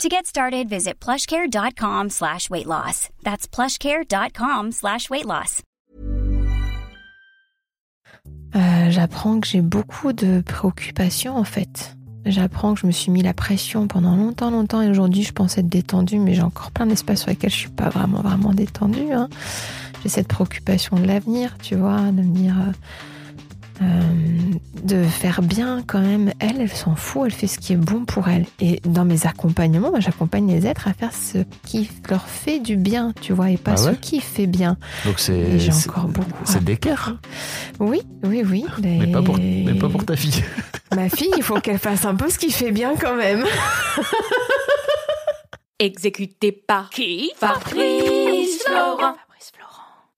To get started, visit plushcare.com slash weight loss. That's plushcare.com slash weight loss. Euh, J'apprends que j'ai beaucoup de préoccupations en fait. J'apprends que je me suis mis la pression pendant longtemps, longtemps et aujourd'hui je pense être détendue, mais j'ai encore plein d'espace sur lesquels je suis pas vraiment, vraiment détendue. Hein. J'ai cette préoccupation de l'avenir, tu vois, de me euh, de faire bien quand même. Elle, elle s'en fout, elle fait ce qui est bon pour elle. Et dans mes accompagnements, moi, j'accompagne les êtres à faire ce qui leur fait du bien, tu vois, et pas Ah ouais ce qui fait bien. Donc c'est. J'ai encore beaucoup. C'est d'équerre. Oui, oui, oui. Mais pas pour, mais pas pour ta fille. Ma fille, il faut qu'elle fasse un peu ce qui fait bien quand même. Exécuté par qui? Fabrice Florent.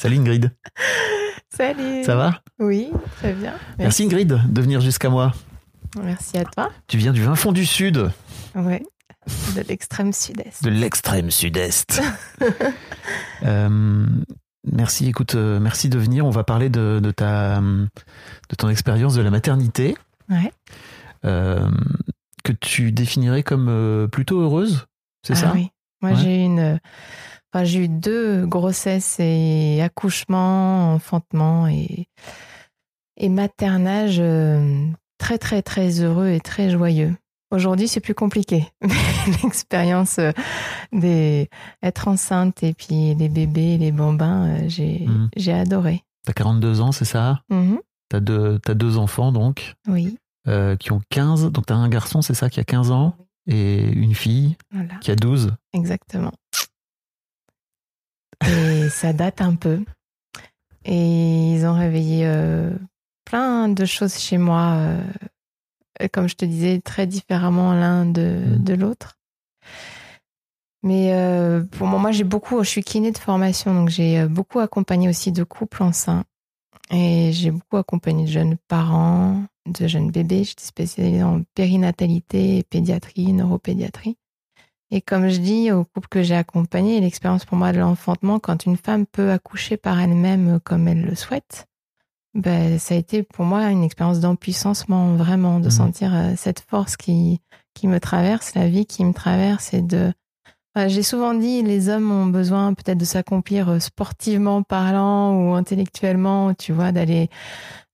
Salut Ingrid. Salut. Ça va? Oui, très bien. Merci Ingrid de venir jusqu'à moi. Merci à toi. Tu viens du fin fond du sud, Ouais. De l'extrême sud-est. de l'extrême sud-est. Euh, merci, écoute, euh, merci de venir. On va parler de, de ta, de ton expérience de la maternité, Ouais. euh, que tu définirais comme plutôt heureuse, c'est Ah ça? oui. Moi, Ouais. j'ai une. Enfin, j'ai eu deux grossesses et accouchements, enfantement et, et maternage euh, très, très, très heureux et très joyeux. Aujourd'hui, c'est plus compliqué. L'expérience euh, des être enceinte et puis les bébés, les bambins, euh, j'ai Mhm. j'ai adoré. T'as 42 ans, c'est ça? Mhm. T'as deux, t'as deux enfants, donc, Oui, euh, qui ont 15. Donc, t'as un garçon, c'est ça, qui a 15 ans, et une fille voilà, qui a 12. exactement. Et ça date un peu. Et ils ont réveillé euh, plein de choses chez moi, euh, comme je te disais, très différemment l'un de, de l'autre. Mais euh, pour moi, moi j'ai beaucoup, je suis kiné de formation, donc j'ai beaucoup accompagné aussi de couples enceints. Et j'ai beaucoup accompagné de jeunes parents, de jeunes bébés. J'étais spécialisée en périnatalité, pédiatrie, neuropédiatrie. Et comme je dis aux couples que j'ai accompagnés, l'expérience pour moi de l'enfantement, quand une femme peut accoucher par elle-même comme elle le souhaite, ben, ça a été pour moi une expérience d'empuissancement, vraiment, de Mhm. sentir euh, cette force qui, qui me traverse, la vie qui me traverse et de. Enfin, j'ai souvent dit, les hommes ont besoin peut-être de s'accomplir euh, sportivement parlant ou intellectuellement, tu vois, d'aller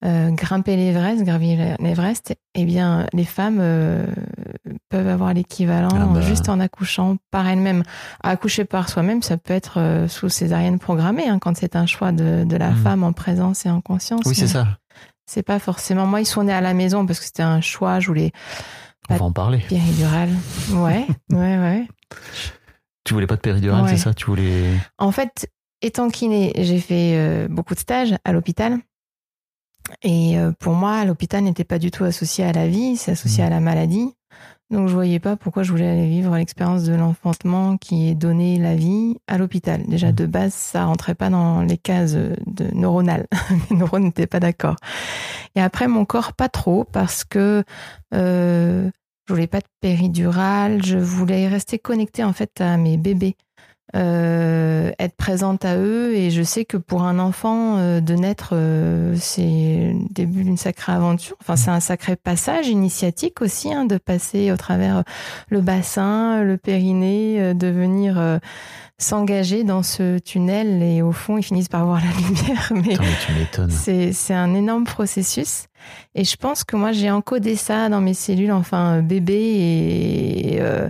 euh, grimper l'Everest, gravir l'Everest. Eh bien, les femmes euh, peuvent avoir l'équivalent Ah bah. juste en accouchant par elles-mêmes. Accoucher par soi-même, ça peut être euh, sous césarienne programmée, hein, quand c'est un choix de, de la Mhm. femme en présence et en conscience. Oui, c'est ça. C'est pas forcément. Moi, ils sont nés à la maison parce que c'était un choix. Je voulais On va en parler. péridurale. Ouais, ouais, ouais. Tu voulais pas de péridurale, Ouais. c'est ça? Tu voulais. En fait, étant kiné, j'ai fait euh, beaucoup de stages à l'hôpital. Et euh, pour moi, l'hôpital n'était pas du tout associé à la vie, c'est associé Mhm. à la maladie. Donc je voyais pas pourquoi je voulais aller vivre l'expérience de l'enfantement qui est donné la vie à l'hôpital. Déjà Mhm. de base, ça rentrait pas dans les cases de neuronales. Les neurones n'étaient pas d'accord. Et après mon corps pas trop parce que euh, je voulais pas de péridurale, je voulais rester connectée en fait à mes bébés euh, être présente à eux et je sais que pour un enfant euh, de naître euh, c'est le début d'une sacrée aventure enfin c'est un sacré passage initiatique aussi hein, de passer au travers le bassin le périnée euh, de venir euh, s'engager dans ce tunnel et au fond ils finissent par voir la lumière mais mais c'est, c'est un énorme processus. Et je pense que moi, j'ai encodé ça dans mes cellules, enfin, euh, bébé. Et, euh,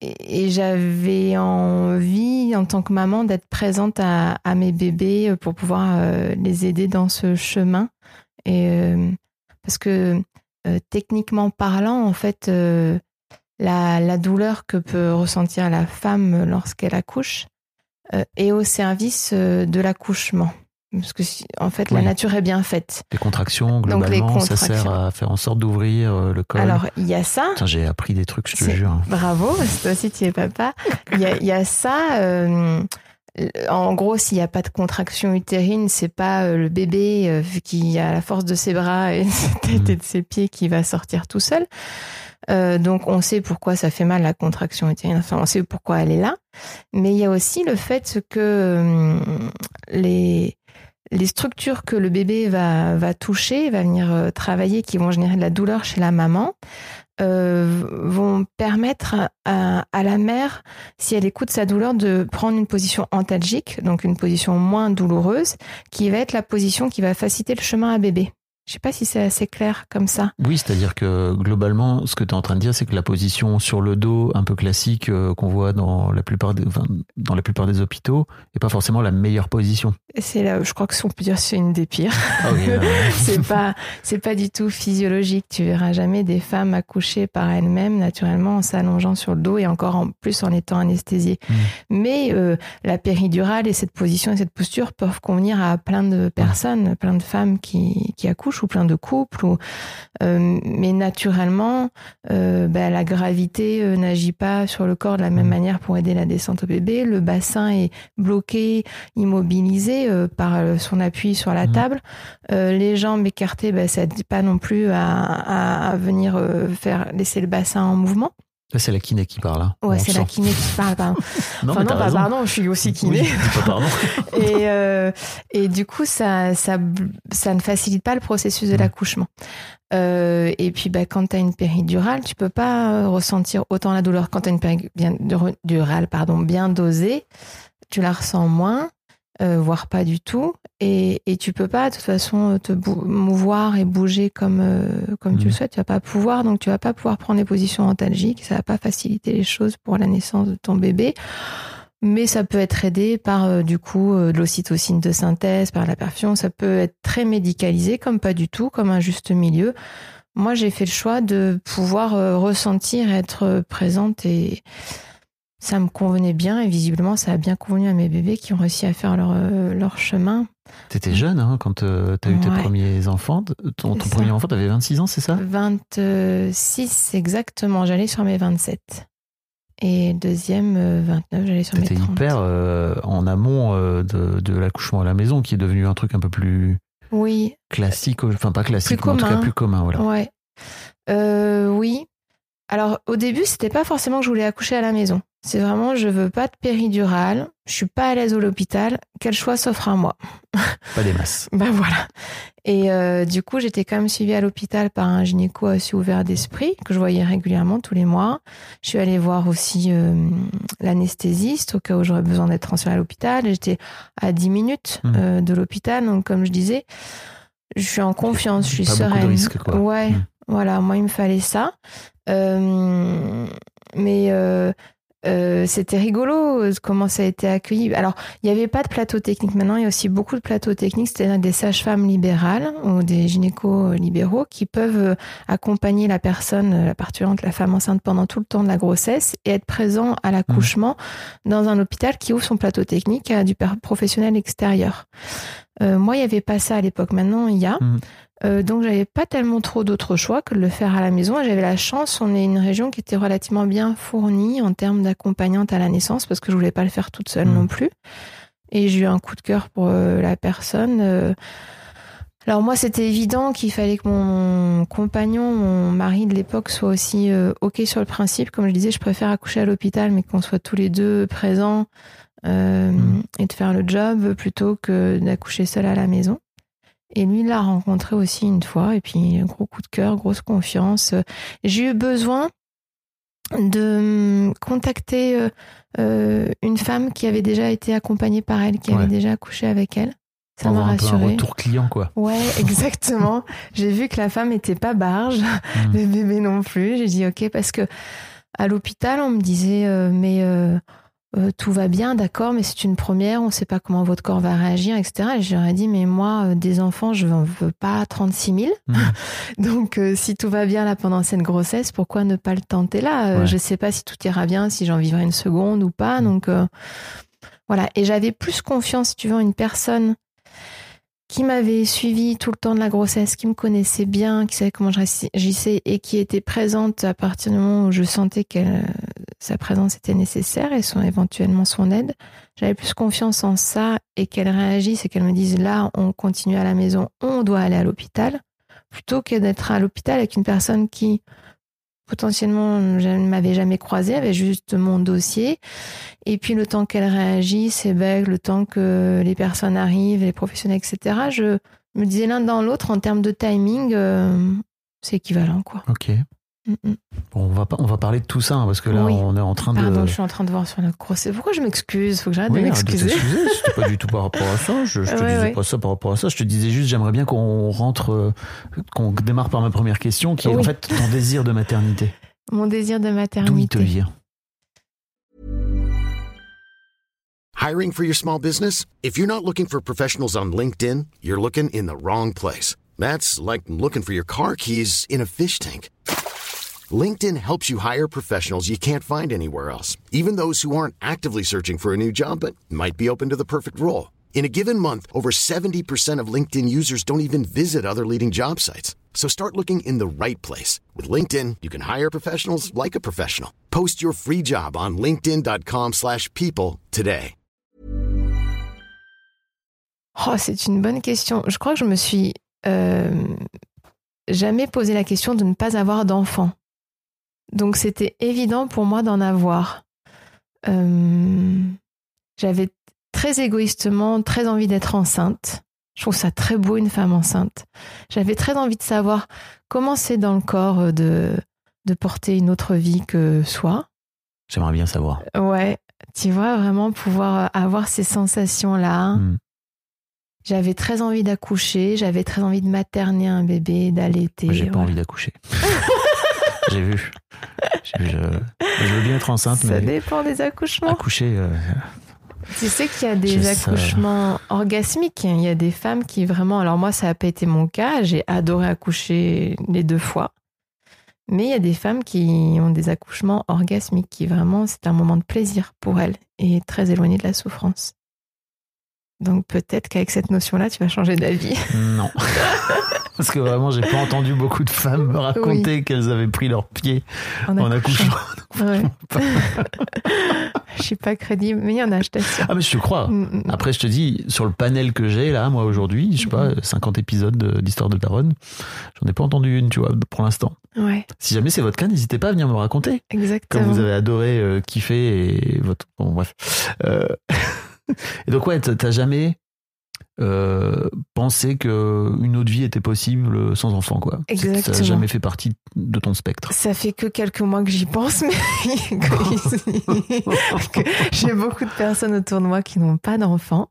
et, j'avais envie, en tant que maman, d'être présente à, mes bébés euh, pour pouvoir euh, les aider dans ce chemin. Et, euh, parce que techniquement parlant, en fait, la, douleur que peut ressentir la femme lorsqu'elle accouche est au service de l'accouchement. Parce que, si- en fait, la nature est bien faite. Les contractions, Donc, les globalement, ça contractions. sert à faire en sorte d'ouvrir euh, le col. Alors, il y a ça. J'ai appris des trucs, je te jure. Bravo, parce que toi aussi tu es papa. Il y y a ça. euh, en gros, s'il n'y a pas de contraction utérine, c'est pas euh, le bébé euh, qui a la force de ses bras et de sa tête Mm. et de ses pieds qui va sortir tout seul. Euh, donc, on sait pourquoi ça fait mal la contraction utérine. Enfin, on sait pourquoi elle est là. Mais il y a aussi le fait que euh, les les structures que le bébé va, toucher, va venir euh, travailler, qui vont générer de la douleur chez la maman, euh, vont permettre à, à la mère, si elle écoute sa douleur, de prendre une position antalgique, donc une position moins douloureuse, qui va être la position qui va faciliter le chemin à bébé. Je sais pas si c'est assez clair comme ça. Oui, c'est-à-dire que globalement, ce que tu es en train de dire, c'est que la position sur le dos, un peu classique, euh, qu'on voit dans la plupart des, enfin, dans la plupart des hôpitaux, n'est pas forcément la meilleure position. C'est là, je crois que si on peut dire, c'est une des pires. Ah oui, ouais. c'est pas, c'est pas du tout physiologique. Tu verras jamais des femmes accoucher par elles-mêmes naturellement en s'allongeant sur le dos et encore en plus en étant anesthésiées. Mm. Mais euh, la péridurale et cette position et cette posture peuvent convenir à plein de personnes, plein de femmes qui, qui accouchent ou plein de couples. Ou, euh, mais naturellement, euh, bah, la gravité euh, n'agit pas sur le corps de la même Mm. manière pour aider la descente au bébé. Le bassin est bloqué, immobilisé par son appui sur la Mhm. table. Les jambes écartées, bah, ça dit pas non plus à, à, à venir faire laisser le bassin en mouvement. Là, c'est la kiné qui parle. hein. Ouais, c'est la kiné qui parle. Pardon. Non, enfin mais non, bah, pardon, je suis aussi kiné. Oui, dis pas pardon. et, euh, et du coup, ça, ça, ça ne facilite pas le processus de Mhm. l'accouchement. Euh, et puis, bah, quand tu as une péridurale, tu peux pas euh, ressentir autant la douleur. Quand tu as une péridurale pardon, bien dosée, tu la ressens moins, euh, voire pas du tout. Et, et tu peux pas, de toute façon, te bou- mouvoir et bouger comme, euh, comme tu le souhaites. Tu vas pas pouvoir, donc tu vas pas pouvoir prendre des positions antalgiques. Ça va pas faciliter les choses pour la naissance de ton bébé. Mais ça peut être aidé par euh, du coup euh, de l'ocytocine de synthèse, par la perfusion. Ça peut être très médicalisé, comme pas du tout, comme un juste milieu. Moi, j'ai fait le choix de pouvoir euh, ressentir, être euh, présente et ça me convenait bien. Et visiblement, ça a bien convenu à mes bébés qui ont réussi à faire leur, euh, leur chemin. T'étais jeune hein, quand tu as eu tes premiers enfants. Ton, premier enfant, t'avais 26 ans, c'est ça? 26 exactement, j'allais sur mes 27. Et deuxième, euh, 29, j'allais sur mes T'étais 30. hyper euh, en amont euh, de, de l'accouchement à la maison, qui est devenu un truc un peu plus Oui, classique, enfin pas classique, Plus mais en tout cas commun. plus commun. Voilà. Ouais. Euh, oui. Alors au début, c'était pas forcément que je voulais accoucher à la maison. C'est vraiment je veux pas de péridurale, je suis pas à l'aise à l'hôpital, quel choix s'offre à moi? Pas des masses. Ben voilà. Et euh, du coup, j'étais quand même suivie à l'hôpital par un gynéco assez ouvert d'esprit que je voyais régulièrement tous les mois. Je suis allée voir aussi euh, l'anesthésiste au cas où j'aurais besoin d'être transférée à l'hôpital. J'étais à 10 minutes Mhm. euh, de l'hôpital, donc comme je disais, je suis en confiance, je suis Pas beaucoup de sereine. risques, quoi. Ouais, Mhm. voilà, moi il me fallait ça. Euh, mais euh, euh, c'était rigolo comment ça a été accueilli. Alors, il n'y avait pas de plateau technique. Maintenant, il y a aussi beaucoup de plateaux techniques, c'est-à-dire des sages-femmes libérales ou des gynécos libéraux qui peuvent accompagner la personne, la parturiente, la femme enceinte pendant tout le temps de la grossesse et être présent à l'accouchement dans un hôpital qui ouvre son plateau technique à du professionnel extérieur. Euh, moi, il n'y avait pas ça à l'époque. Maintenant, il y a. Mhm. Euh, donc, j'avais pas tellement trop d'autres choix que de le faire à la maison. J'avais la chance, on est une région qui était relativement bien fournie en termes d'accompagnante à la naissance parce que je voulais pas le faire toute seule Mhm. non plus. Et j'ai eu un coup de cœur pour euh, la personne. Euh, alors moi, c'était évident qu'il fallait que mon compagnon, mon mari de l'époque, soit aussi euh, ok sur le principe. Comme je disais, je préfère accoucher à l'hôpital, mais qu'on soit tous les deux présents euh, Mhm. et de faire le job plutôt que d'accoucher seul à la maison. Et lui, il l'a rencontré aussi une fois, et puis gros coup de cœur, grosse confiance. J'ai eu besoin de hum, contacter euh, euh, une femme qui avait déjà été accompagnée par elle, qui Ouais. avait déjà accouché avec elle. Ça m'a avoir un retour client, quoi. Ouais, exactement. J'ai vu que la femme était pas barge, Mm. le bébé non plus. J'ai dit ok parce que à l'hôpital on me disait euh, mais euh, euh, tout va bien, d'accord, mais c'est une première, on ne sait pas comment votre corps va réagir, etc. Et je leur ai dit mais moi euh, des enfants je n'en veux pas 36 000. Mm. Donc euh, si tout va bien là pendant cette grossesse, pourquoi ne pas le tenter là? Ouais. Je sais pas si tout ira bien, si j'en vivrai une seconde ou pas. Mm. Donc voilà. Et j'avais plus confiance, si tu veux, en une personne qui m'avait suivi tout le temps de la grossesse, qui me connaissait bien, qui savait comment j'agissais et qui était présente à partir du moment où je sentais que sa présence était nécessaire et son, éventuellement son aide. J'avais plus confiance en ça et qu'elle réagisse et qu'elle me dise là, on continue à la maison, on doit aller à l'hôpital, plutôt que d'être à l'hôpital avec une personne qui potentiellement je ne m'avais jamais croisée, avait juste mon dossier. Et puis le temps qu'elle réagisse, et ben, le temps que les personnes arrivent, les professionnels, etc., je me disais l'un dans l'autre en termes de timing, euh, c'est équivalent quoi. Ok. Mm, mm. Bon, on va, pas- on va parler de tout ça, hein, parce que là, Oui. on est en train de. Pardon, je suis en train de voir sur la grossesse. Pourquoi je m'excuse? Faut que j'arrête Oui, de de m'excuser. C'était pas du tout par rapport à ça. Je, je te Ouais, disais ouais. pas ça par rapport à ça. Je te disais juste, j'aimerais bien qu'on rentre, euh, qu'on démarre par ma première question, qui est en fait ton désir de maternité. Mon désir de D'où il te maternité. vient? Hiring for your small business? If you're not looking for professionals on LinkedIn, you're looking in the wrong place. That's like looking for your car keys in a fish tank. LinkedIn helps you hire professionals you can't find anywhere else, even those who aren't actively searching for a new job but might be open to the perfect role. In a given month, over 70% of LinkedIn users don't even visit other leading job sites. So start looking in the right place. With LinkedIn, you can hire professionals like a professional. Post your free job on linkedin.com/people slash people today. Oh, c'est une bonne question. Je crois que je me suis euh, jamais posé la question de ne pas avoir d'enfant. Donc c'était évident pour moi d'en avoir. Euh, J'avais très égoïstement très envie d'être enceinte. Je trouve ça très beau une femme enceinte. J'avais très envie de savoir comment c'est dans le corps de, de porter une autre vie que soi. J'aimerais bien savoir. Ouais, tu vois, vraiment pouvoir avoir ces sensations-là. Hmm. J'avais très envie d'accoucher, j'avais très envie de materner un bébé, d'allaiter. J'ai pas envie d'accoucher. J'ai vu. Je, je veux bien être enceinte, Ça mais dépend des accouchements. accoucher. euh, Tu sais qu'il y a des accouchements orgasmiques. Il y a des femmes qui vraiment. Alors, moi, ça n'a pas été mon cas. J'ai adoré accoucher les deux fois. Mais il y a des femmes qui ont des accouchements orgasmiques, qui vraiment, c'est un moment de plaisir pour elles et très éloigné de la souffrance. Donc, peut-être qu'avec cette notion-là, tu vas changer d'avis. non. Parce que vraiment, j'ai pas entendu beaucoup de femmes me raconter qu'elles avaient pris leurs pieds en accouchant. Ouais. je suis pas crédible, mais il y en a, je t'assure. Ah, mais je te crois. Mm, mm. Après, je te dis, sur le panel que j'ai là, moi aujourd'hui, je sais pas, 50 épisodes de- d'Histoire de Daronne, j'en ai pas entendu une, tu vois, pour l'instant. Ouais, Si jamais c'est votre cas, n'hésitez pas à venir me raconter. Comme exactement. vous avez adoré euh, kiffer et votre. Bon, bref. Euh, et donc, ouais, t'as jamais euh, penser que une autre vie était possible sans enfant, quoi. Que Ça n'a Exactement. jamais fait partie de ton spectre. Ça fait que quelques mois que j'y pense, mais j'ai beaucoup de personnes autour de moi qui n'ont pas d'enfants.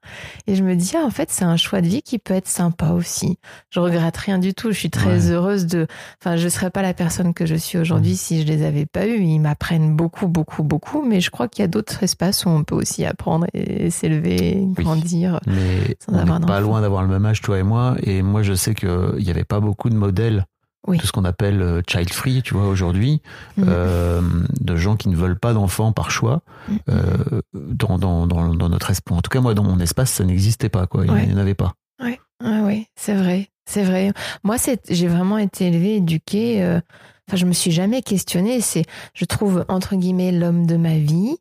Et je me dis, ah, en fait, c'est un choix de vie qui peut être sympa aussi. Je regrette rien du tout. Je suis très Ouais. heureuse de. Enfin, je serais pas la personne que je suis aujourd'hui si je les avais pas eus. Ils m'apprennent beaucoup, beaucoup, beaucoup. Mais je crois qu'il y a d'autres espaces où on peut aussi apprendre et s'élever, grandir. Mais Sans on avoir pas loin d'avoir le même âge, toi et moi. Et moi, je sais qu'il n'y avait pas beaucoup de modèles Oui. de ce qu'on appelle euh, child free, tu vois, aujourd'hui, Mm. euh, de gens qui ne veulent pas d'enfants par choix. Mm. euh, dans, dans, dans, dans notre espace. En tout cas, moi, dans mon espace, ça n'existait pas, quoi. Il Ouais. n'y en avait pas. Ah oui, c'est vrai, c'est vrai. Moi, c'est, j'ai vraiment été élevée, éduquée. euh, Enfin, je me suis jamais questionnée. C'est, je trouve entre guillemets l'homme de ma vie,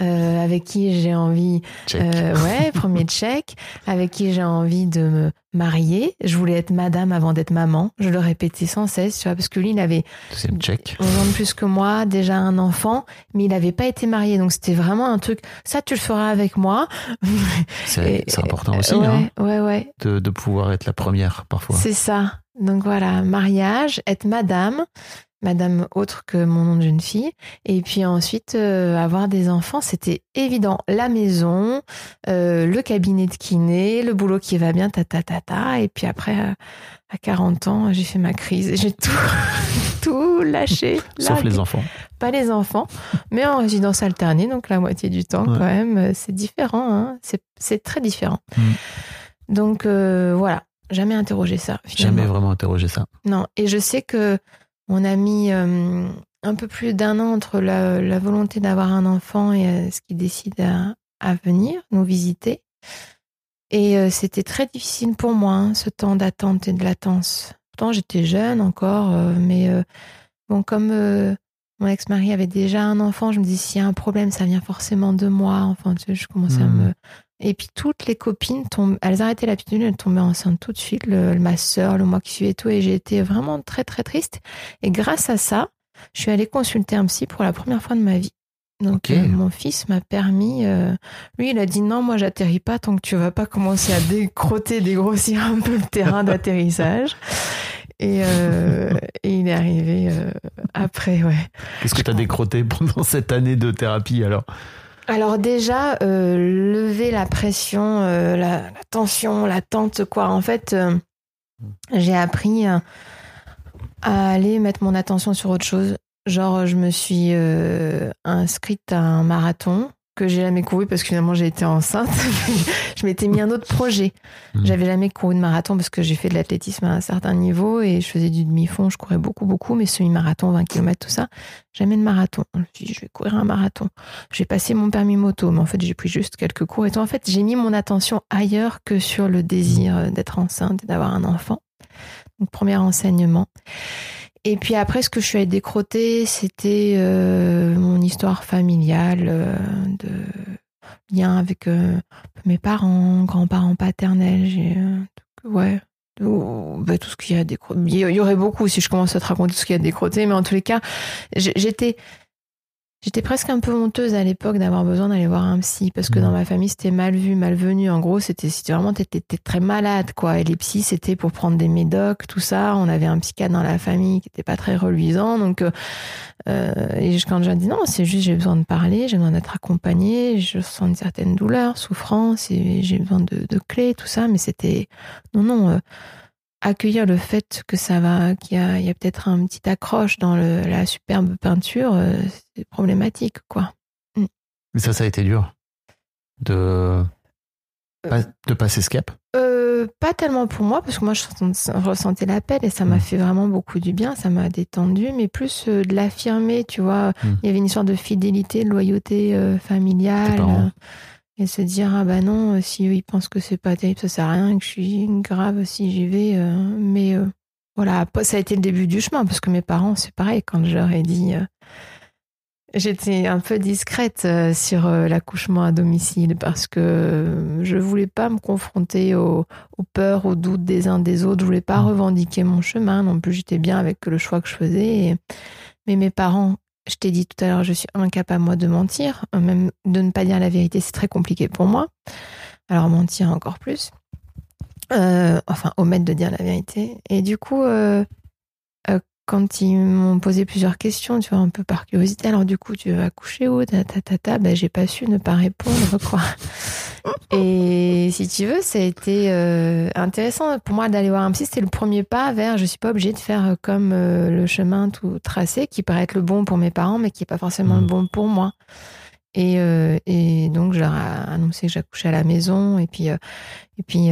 euh, avec qui j'ai envie. Euh, ouais, premier check. Avec qui j'ai envie de me marier. Je voulais être madame avant d'être maman. Je le répétais sans cesse, tu vois, parce que lui, il avait Deuxième check. 11 ans de plus que moi, déjà un enfant, mais il n'avait pas été marié. Donc c'était vraiment un truc. Ça, tu le feras avec moi. C'est important aussi, ouais, hein, ouais, ouais. de, de pouvoir être la première, parfois. C'est ça. Donc voilà, mariage, être madame, madame autre que mon nom de jeune fille, et puis ensuite euh, avoir des enfants, c'était évident. La maison, euh, le cabinet de kiné, le boulot qui va bien, ta ta ta ta, et puis après, euh, à 40 ans, j'ai fait ma crise, j'ai tout, tout lâché. Sauf les enfants. Pas les enfants, mais en résidence alternée, donc la moitié du temps Ouais. quand même, c'est différent, hein. c'est très différent. Mm. Donc voilà, jamais interrogé ça. Finalement. Jamais vraiment interrogé ça. Non, et je sais que on a mis euh, un peu plus d'un an entre la, la volonté d'avoir un enfant et euh, ce qui décide à, à venir nous visiter. Et euh, c'était très difficile pour moi, hein, ce temps d'attente et de latence. Pourtant, j'étais jeune encore, mais bon, comme mon ex-mari avait déjà un enfant, je me dis s'il y a un problème, ça vient forcément de moi. Enfin, tu sais, je commençais à Mhm. me. Et puis toutes les copines tombent, elles arrêtaient la pilule, elles tombaient enceintes tout de suite, le- ma sœur, le mois qui suivait et tout, et j'ai été vraiment très très triste. Et grâce à ça, je suis allée consulter un psy pour la première fois de ma vie. Donc euh, mon fils m'a permis, euh, lui il a dit non moi j'atterris pas tant que tu vas pas commencer à décrotter, dégrossir un peu le terrain d'atterrissage. Et, euh, et il est arrivé après, ouais. Qu'est-ce que tu as décroté pendant cette année de thérapie, alors? Alors déjà, euh, lever la pression, euh, la, tension, l'attente, quoi. En fait, euh, j'ai appris euh, à aller mettre mon attention sur autre chose. Genre, je me suis euh, inscrite à un marathon que j'ai jamais couru parce que finalement j'ai été enceinte. je m'étais mis un autre projet. Mhm. J'avais jamais couru de marathon parce que j'ai fait de l'athlétisme à un certain niveau et je faisais du demi-fond, je courais beaucoup, beaucoup, mais semi-marathon, 20 km, tout ça. Jamais de marathon. Je me suis dit, je vais courir un marathon. J'ai passé mon permis moto, mais en fait, j'ai pris juste quelques cours et tout. En fait, j'ai mis mon attention ailleurs que sur le désir d'être enceinte et d'avoir un enfant. Donc, premier enseignement. Et puis après, ce que je suis allée décroter, c'était euh, mon histoire familiale, euh, de lien avec euh, mes parents, grands-parents paternels. J'ai, euh, ouais, bah, tout ce qu'il y a. Il y aurait beaucoup si je commence à te raconter tout ce qu'il y a à décroter, mais en tous les cas, j'étais J'étais presque un peu honteuse à l'époque d'avoir besoin d'aller voir un psy parce que dans ma famille c'était mal vu, malvenu. En gros, c'était vraiment t'étais très malade quoi. Et les psys c'était pour prendre des médocs, tout ça. On avait un psychiatre dans la famille qui était pas très reluisant. Donc euh, euh, et je- quand j'ai dit non, c'est juste j'ai besoin de parler, j'ai besoin d'être accompagnée, je sens une certaine douleur, souffrance et j'ai besoin de, de clés, tout ça. Mais c'était non non. euh, accueillir le fait que ça va, qu'il y a, peut-être un petit accroche dans le- la superbe peinture, euh, c'est problématique, quoi. Mais ça, ça a été dur. De, pas- de passer ce cap. Euh, pas tellement pour moi, parce que moi, je ressent- je ressentais l'appel et ça m'a Mm. fait vraiment beaucoup du bien, ça m'a détendu, mais plus euh, de l'affirmer, tu vois. Mm. Il y avait une histoire de fidélité, de loyauté euh, familiale. Et se dire, ah bah non, euh, si eux, ils pensent que c'est pas terrible, ça sert à rien, que je suis grave si j'y vais. euh, mais euh, voilà, ça a été le début du chemin, parce que mes parents, c'est pareil, quand je leur ai dit. euh, J'étais un peu discrète sur l'accouchement à domicile parce que je voulais pas me confronter aux, aux peurs, aux doutes des uns des autres. Je voulais pas Mm. revendiquer mon chemin. Non plus, j'étais bien avec le choix que je faisais. Et- Mais mes parents, je t'ai dit tout à l'heure, je suis incapable moi de mentir, euh, même de ne pas dire la vérité, c'est très compliqué pour moi. Alors mentir encore plus. Euh, enfin, omettent de dire la vérité. Et du coup, euh, euh, quand ils m'ont posé plusieurs questions, tu vois, un peu par curiosité, alors du coup, tu vas coucher où ta, ta, ta, ta, ben, j'ai pas su ne pas répondre, quoi. Et si tu veux, ça a été euh, intéressant pour moi d'aller voir un psy. C'était le premier pas vers, je suis pas obligée de faire euh, comme euh, le chemin tout tracé, qui paraît être le bon pour mes parents, mais qui est pas forcément le bon pour moi. Et, euh, et donc, je leur ai annoncé que j'accouchais à la maison. Et puis, et puis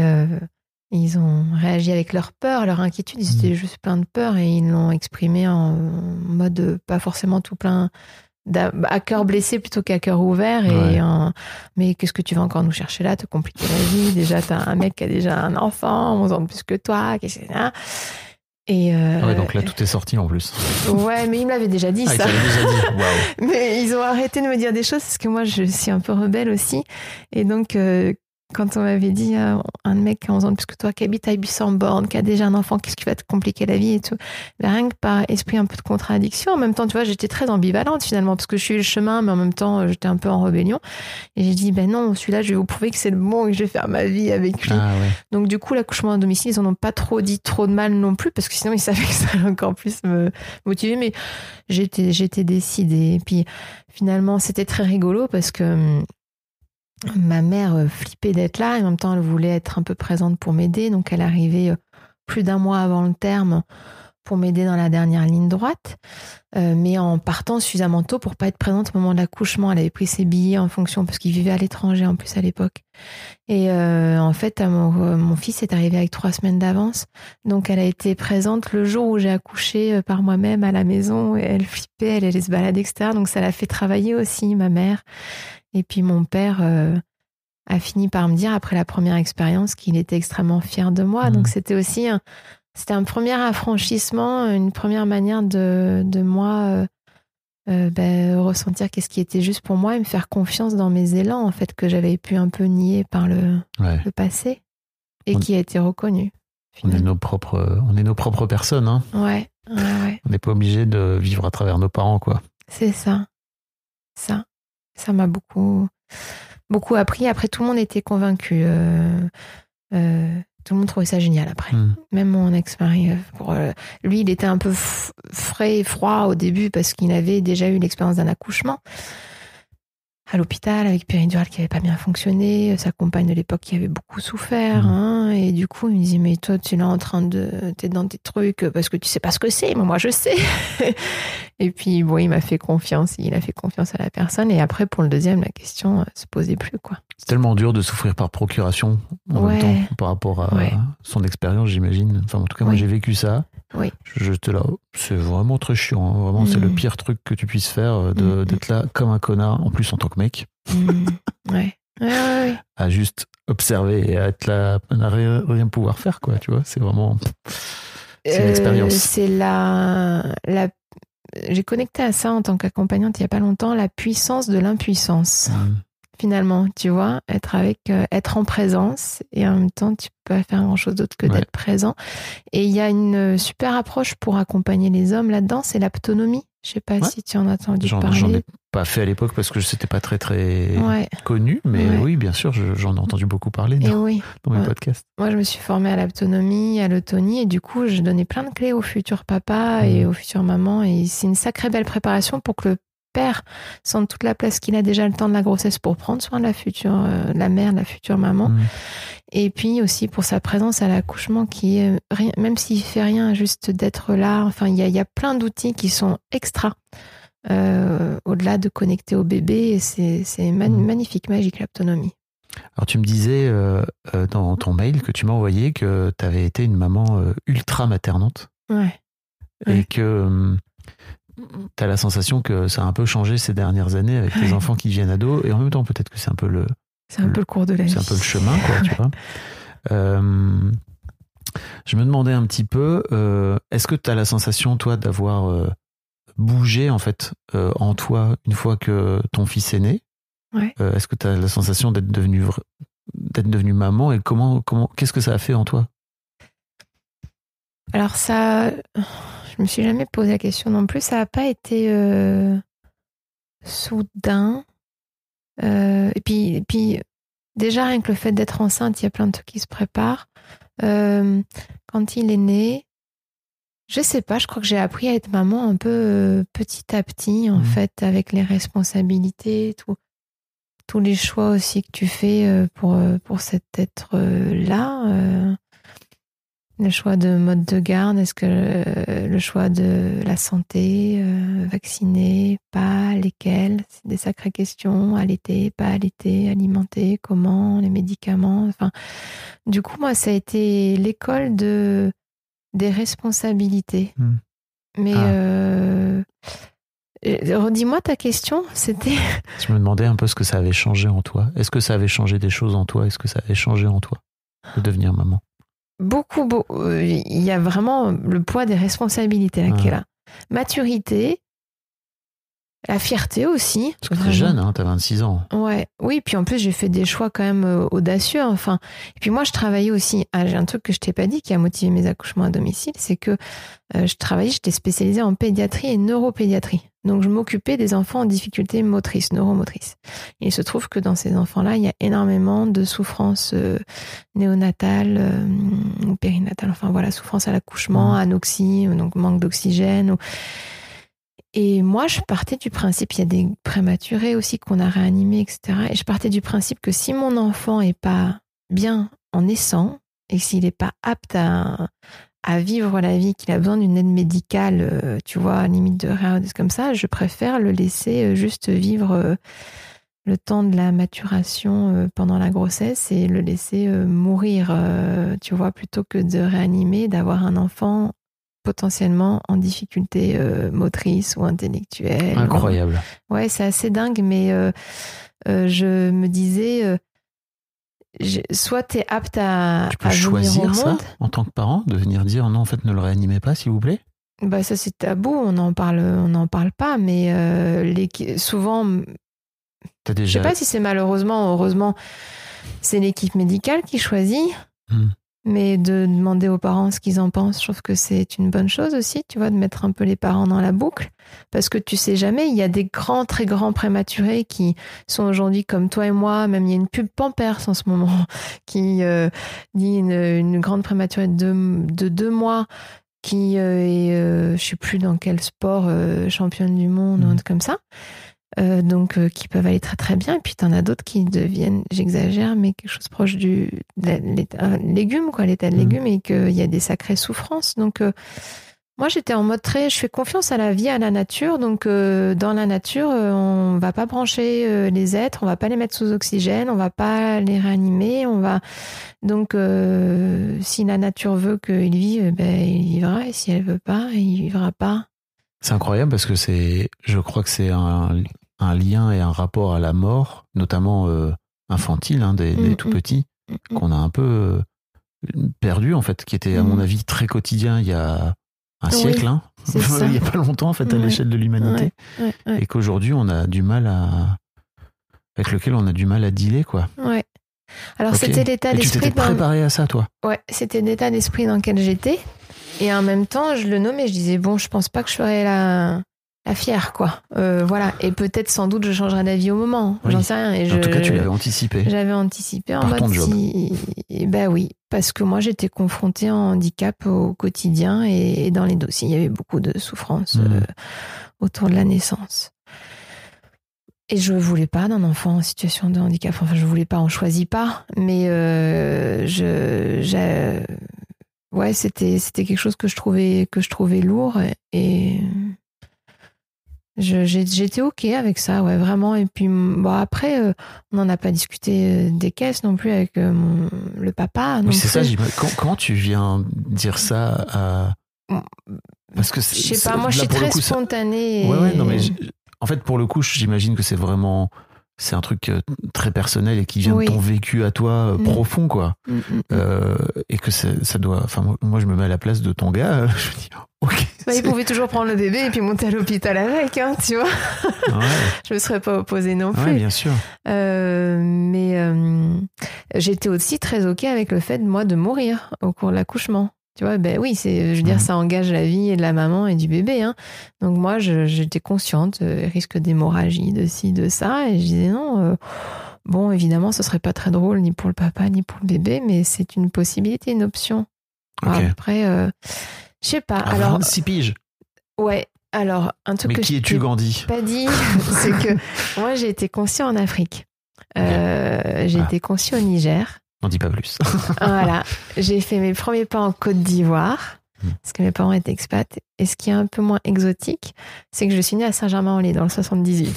ils ont réagi avec leur peur, leur inquiétude. Ils étaient juste plein de peur et ils l'ont exprimé en mode euh, pas forcément tout plein à cœur blessé plutôt qu'à cœur ouvert. Et Ouais. en- mais qu'est-ce que tu vas encore nous chercher là, te compliquer la vie Déjà, t'as un mec qui a déjà un enfant, 11 ans de plus que toi. qu'est-ce que hein? Et euh, Ah ouais, donc là, tout est sorti en plus. ouais, mais il me l'avait déjà dit Ah, ça. déjà dit. Mais ils ont arrêté de me dire des choses parce que moi, je suis un peu rebelle aussi. Et donc, euh, quand on m'avait dit euh, un mec qui a 11 ans de plus que toi, qui habite à Ibis-en-Borne, qui a déjà un enfant, qu'est-ce qui va te compliquer la vie et tout, ben, rien que par esprit un peu de contradiction, en même temps, tu vois, j'étais très ambivalente finalement parce que je suis le chemin, mais en même temps, euh, j'étais un peu en rébellion. Et j'ai dit, ben non, celui-là, je vais vous prouver que c'est le bon et que je vais faire ma vie avec lui. Ah ouais. Donc du coup, l'accouchement à domicile, ils en ont pas trop dit trop de mal non plus, parce que sinon ils savaient que ça allait encore plus me motiver. Mais j'étais, j'étais décidée. Et puis finalement, c'était très rigolo parce que hum, ma mère euh, flippait d'être là et en même temps, elle voulait être un peu présente pour m'aider. Donc elle arrivait euh, plus d'un mois avant le terme pour m'aider dans la dernière ligne droite, euh, mais en partant suffisamment tôt pour pas être présente au moment de l'accouchement. Elle avait pris ses billets en fonction parce qu'il vivait à l'étranger en plus à l'époque. Et en fait, mon, fils est arrivé avec trois semaines d'avance. Donc, elle a été présente le jour où j'ai accouché par moi-même à la maison. Et elle flippait, elle allait se balader, etc. Donc, ça l'a fait travailler aussi, ma mère. Et puis, mon père euh, a fini par me dire, après la première expérience, qu'il était extrêmement fier de moi. Mhm. Donc, c'était aussi un, c'était un premier affranchissement, une première manière de, de moi euh, euh, ben, ressentir qu'est-ce qui était juste pour moi et me faire confiance dans mes élans, en fait, que j'avais pu un peu nier par le, Ouais. le passé et On- qui a été reconnu. On est nos propres, on est nos propres personnes. Hein. Ouais, ouais, ouais. On n'est pas obligé de vivre à travers nos parents, quoi. C'est ça. Ça. Ça m'a beaucoup, beaucoup appris. Après, tout le monde était convaincu. Euh, euh, tout le monde trouvait ça génial après. Hmm. Même mon ex-mari. euh, lui, il était un peu frais et froid au début parce qu'il avait déjà eu l'expérience d'un accouchement à l'hôpital avec péridurale qui avait pas bien fonctionné, sa compagne de l'époque qui avait beaucoup souffert, Mhm. hein, et du coup il me dit mais toi tu es là en train de t'es dans tes trucs parce que tu sais pas ce que c'est, mais moi je sais. Et puis bon il m'a fait confiance, il a fait confiance à la personne et après pour le deuxième la question euh, se posait plus quoi. C'est tellement dur de souffrir par procuration en Ouais. même temps par rapport à Ouais. son expérience, j'imagine. Enfin, en tout cas, moi, Oui. j'ai vécu ça. Oui. Là, c'est vraiment très chiant. hein. Vraiment, c'est Mm. le pire truc que tu puisses faire euh, de- Mm. d'être là comme un connard, en plus en tant que mec, ouais. Ouais, ouais, ouais. à juste observer et à être là, à rien, rien pouvoir faire, quoi. Tu vois, c'est vraiment. C'est Euh, expérience. C'est la, la j'ai connecté à ça en tant qu'accompagnante il y a pas longtemps la puissance de l'impuissance. Mm. Finalement, tu vois, être avec, euh, être en présence et en même temps, tu peux pas faire grand chose d'autre que Ouais. d'être présent. Et il y a une euh, super approche pour accompagner les hommes là-dedans, c'est l'autonomie. Je sais pas Ouais. si tu en as entendu J'en parler. j'en ai pas fait à l'époque parce que c'était pas très très Ouais, connu, mais oui, bien sûr, je- j'en ai entendu beaucoup parler et dans, oui. dans mes podcasts. Moi, je me suis formée à l'autonomie, à l'autonie, et du coup, je donnais plein de clés aux futurs papas et Mhm. aux futures mamans. Et c'est une sacrée belle préparation pour que le père sente toute la place qu'il a déjà le temps de la grossesse pour prendre soin de la future, euh, la mère, de la future maman. Mm. Et puis aussi pour sa présence à l'accouchement qui est, rien, même s'il fait rien, juste d'être là. Enfin, il y a, y a plein d'outils qui sont extra. euh, au-delà de connecter au bébé, c'est c'est man- Mhm. magnifique, magique l'autonomie. Alors tu me disais euh, dans ton mail que tu m'as envoyé que tu avais été une maman ultra maternante Ouais. et Ouais. que tu as la sensation que ça a un peu changé ces dernières années avec les Ouais. enfants qui deviennent ados et en même temps peut-être que c'est un peu le C'est un peu le cours de la vie. c'est un peu le chemin quoi tu vois. Euh, je me demandais un petit peu euh, est-ce que tu as la sensation toi d'avoir euh, bougé en fait en toi une fois que ton fils est né? Ouais. Est-ce que tu as la sensation d'être devenue vra- d'être devenue maman et comment comment qu'est-ce que ça a fait en toi? Alors ça, je me suis jamais posé la question non plus. Ça n'a pas été euh, soudain. Euh, et puis, et puis déjà rien que le fait d'être enceinte, il y a plein de trucs qui se préparent. Euh, quand il est né, je sais pas, je crois que j'ai appris à être maman un peu petit à petit, en Mhm. fait, avec les responsabilités, tout, tous les choix aussi que tu fais pour, pour cet être-là. Le choix de mode de garde, est-ce que euh, le choix de la santé, euh, vacciner, pas, lesquels, c'est des sacrées questions, allaiter, pas allaiter, alimenter, comment, les médicaments, enfin. Du coup, moi, ça a été l'école de des responsabilités. Hmm. Mais Ah. euh, redis-moi ta question. C'était Je me demandais un peu ce que ça avait changé en toi. Est-ce que ça avait changé des choses en toi? Est-ce que ça avait changé en toi de devenir maman? Beaucoup, beau- euh, il y a vraiment le poids des responsabilités là qui est là. Maturité, la fierté aussi. Parce que t'es jeune, hein, t'as 26 ans. Ouais, oui, puis en plus j'ai fait des choix quand même euh, audacieux. Enfin, et puis moi je travaillais aussi. Ah, j'ai un truc que je t'ai pas dit qui a motivé mes accouchements à domicile, c'est que euh, je travaillais, j'étais spécialisée en pédiatrie et neuropédiatrie. Donc je m'occupais des enfants en difficulté motrice, neuromotrice. Et il se trouve que dans ces enfants-là, il y a énormément de souffrances euh, néonatales euh, ou périnatales. Enfin voilà, souffrance à l'accouchement, Mhm. anoxie, donc manque d'oxygène. ou- et moi, je partais du principe, il y a des prématurés aussi qu'on a réanimés, etc. Et je partais du principe que si mon enfant est pas bien en naissant et s'il n'est pas apte à, à vivre la vie, qu'il a besoin d'une aide médicale, euh, tu vois, limite de rien, comme ça, je préfère le laisser euh, juste vivre euh, le temps de la maturation pendant la grossesse et le laisser mourir, tu vois, plutôt que de réanimer, d'avoir un enfant potentiellement en difficulté motrice ou intellectuelle. Incroyable. Ouais, c'est assez dingue, mais je me disais, soit tu es apte à, Tu peux à venir au choisir ça monde. en tant que parent, de venir dire non, en fait, ne le réanimez pas, s'il vous plaît. Bah ça c'est tabou, on n'en parle, on n'en parle pas, mais euh, souvent, T'as je déjà. sais pas si c'est malheureusement, ou heureusement, c'est l'équipe médicale qui choisit. Hmm. Mais de demander aux parents ce qu'ils en pensent, je trouve que c'est une bonne chose aussi, tu vois, de mettre un peu les parents dans la boucle. Parce que tu sais jamais, il y a des grands, très grands prématurés qui sont aujourd'hui comme toi et moi. Même il y a une pub Pampers en ce moment qui euh, dit une, une grande prématurée de deux, de deux mois qui euh, est, euh, je sais plus dans quel sport, euh, championne du monde, ou un Mhm. truc comme ça. Euh, donc euh, qui peuvent aller très très bien. Et puis t'en as d'autres qui deviennent j'exagère mais quelque chose proche du l'état- un légume quoi l'état de Mhm. légume et qu'il y a des sacrées souffrances. Donc euh, moi j'étais en mode très je fais confiance à la vie à la nature. Donc euh, dans la nature euh, on va pas brancher euh, les êtres. On va pas les mettre sous oxygène. On va pas les réanimer. On va donc euh, si la nature veut qu'il vive ben il vivra. Et si elle veut pas il vivra pas. C'est incroyable parce que c'est, je crois que c'est un, un lien et un rapport à la mort, notamment euh, infantile, hein, des, des Mm, tout mm. petits, Mm, qu'on a un peu euh, perdu en fait, qui était à mon avis très quotidien il y a un Oui, siècle, hein. il y a pas longtemps en fait à Ouais. l'échelle de l'humanité, ouais, ouais. et qu'aujourd'hui on a du mal à, avec lequel on a du mal à dealer quoi. Ouais. Alors c'était l'état Et tu d'esprit t'étais dans... préparé à ça toi? Ouais, c'était l'état d'esprit dans lequel j'étais. Et en même temps, je le nommais, je disais bon, je pense pas que je ferais la la fière quoi. Euh, voilà. Et peut-être sans doute je changerai d'avis au moment. Oui. J'en sais rien. Et En je, tout cas, tu l'avais anticipé. J'avais anticipé en Par mode ton job. si. et Ben oui, parce que moi j'étais confrontée un handicap au quotidien et, dans les dossiers il y avait beaucoup de souffrance Mhm. euh, autour de la naissance. Et je voulais pas d'un enfant en situation de handicap. Enfin, je voulais pas, on choisit pas. Mais euh, je, j'ai- ouais, c'était c'était quelque chose que je trouvais que je trouvais lourd et j'étais ok avec ça, ouais, vraiment. Et puis bon, après, euh, on n'en a pas discuté euh, des caisses non plus avec euh, mon- le papa. Oui, c'est ça. Quand- tu viens dire ça à... Parce que Je sais pas, moi je suis très coup, ça- spontanée. Ouais, ouais, non, mais en fait, pour le coup, j'imagine que c'est vraiment. C'est un truc très personnel et qui vient Oui. de ton vécu à toi Mm. profond, quoi. Mm, mm. Euh, et que ça doit. Enfin, moi, moi, je me mets à la place de ton gars. je me dis, ok. Bah, il c'est- pouvait toujours prendre le bébé et puis monter à l'hôpital avec, hein, tu vois. Ouais, Je me serais pas opposée non ouais, plus. bien sûr. Euh, mais euh, j'étais aussi très ok avec le fait moi de mourir au cours de l'accouchement. Tu vois, ben oui, c'est, je veux dire, Mhm. ça engage la vie de la maman et du bébé. Hein. Donc moi, je- j'étais consciente, euh, risque d'hémorragie, de ci, de ça, et je disais non, Bon, évidemment, ce serait pas très drôle ni pour le papa ni pour le bébé, mais c'est une possibilité, une option. Après, je sais pas. À Alors, 26 piges. ouais. Alors, un truc Mais que qui je t'ai Gandhi pas dit, c'est que moi, j'ai été conçue en Afrique. Euh, j'ai Ah. été conçue au Niger. N'en dis pas plus. Voilà. J'ai fait mes premiers pas en Côte d'Ivoire. Hmm. Parce que mes parents étaient expats. Et ce qui est un peu moins exotique, c'est que je suis née à Saint-Germain-en-Laye dans le 78.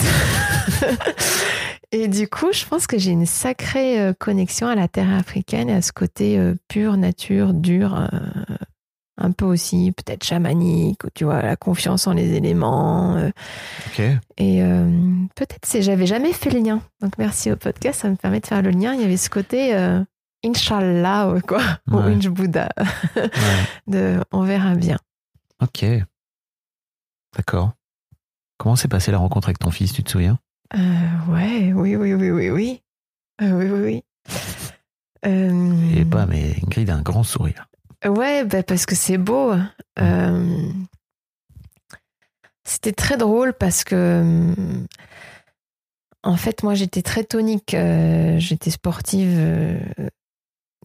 et du coup, je pense que j'ai une sacrée euh, connexion à la terre africaine et à ce côté euh, pure nature, dur, euh, un peu aussi peut-être chamanique, ou tu vois, la confiance en les éléments. euh, et euh, peut-être c'est j'avais jamais fait le lien. Donc merci au podcast, ça me permet de faire le lien. Il y avait ce côté euh, Inch'Allah euh, quoi, ou. Inch Bouddha Ouais. de on verra bien. Ok. D'accord. Comment s'est passée la rencontre avec ton fils, tu te souviens? Ouais, oui, oui, oui, oui, oui. Oui, oui, oui. Euh, Et pas, mais Ingrid a un grand sourire. Ouais, bah, parce que c'est beau. Euh, C'était très drôle parce que, hum, en fait, moi, j'étais très tonique. euh, J'étais sportive euh,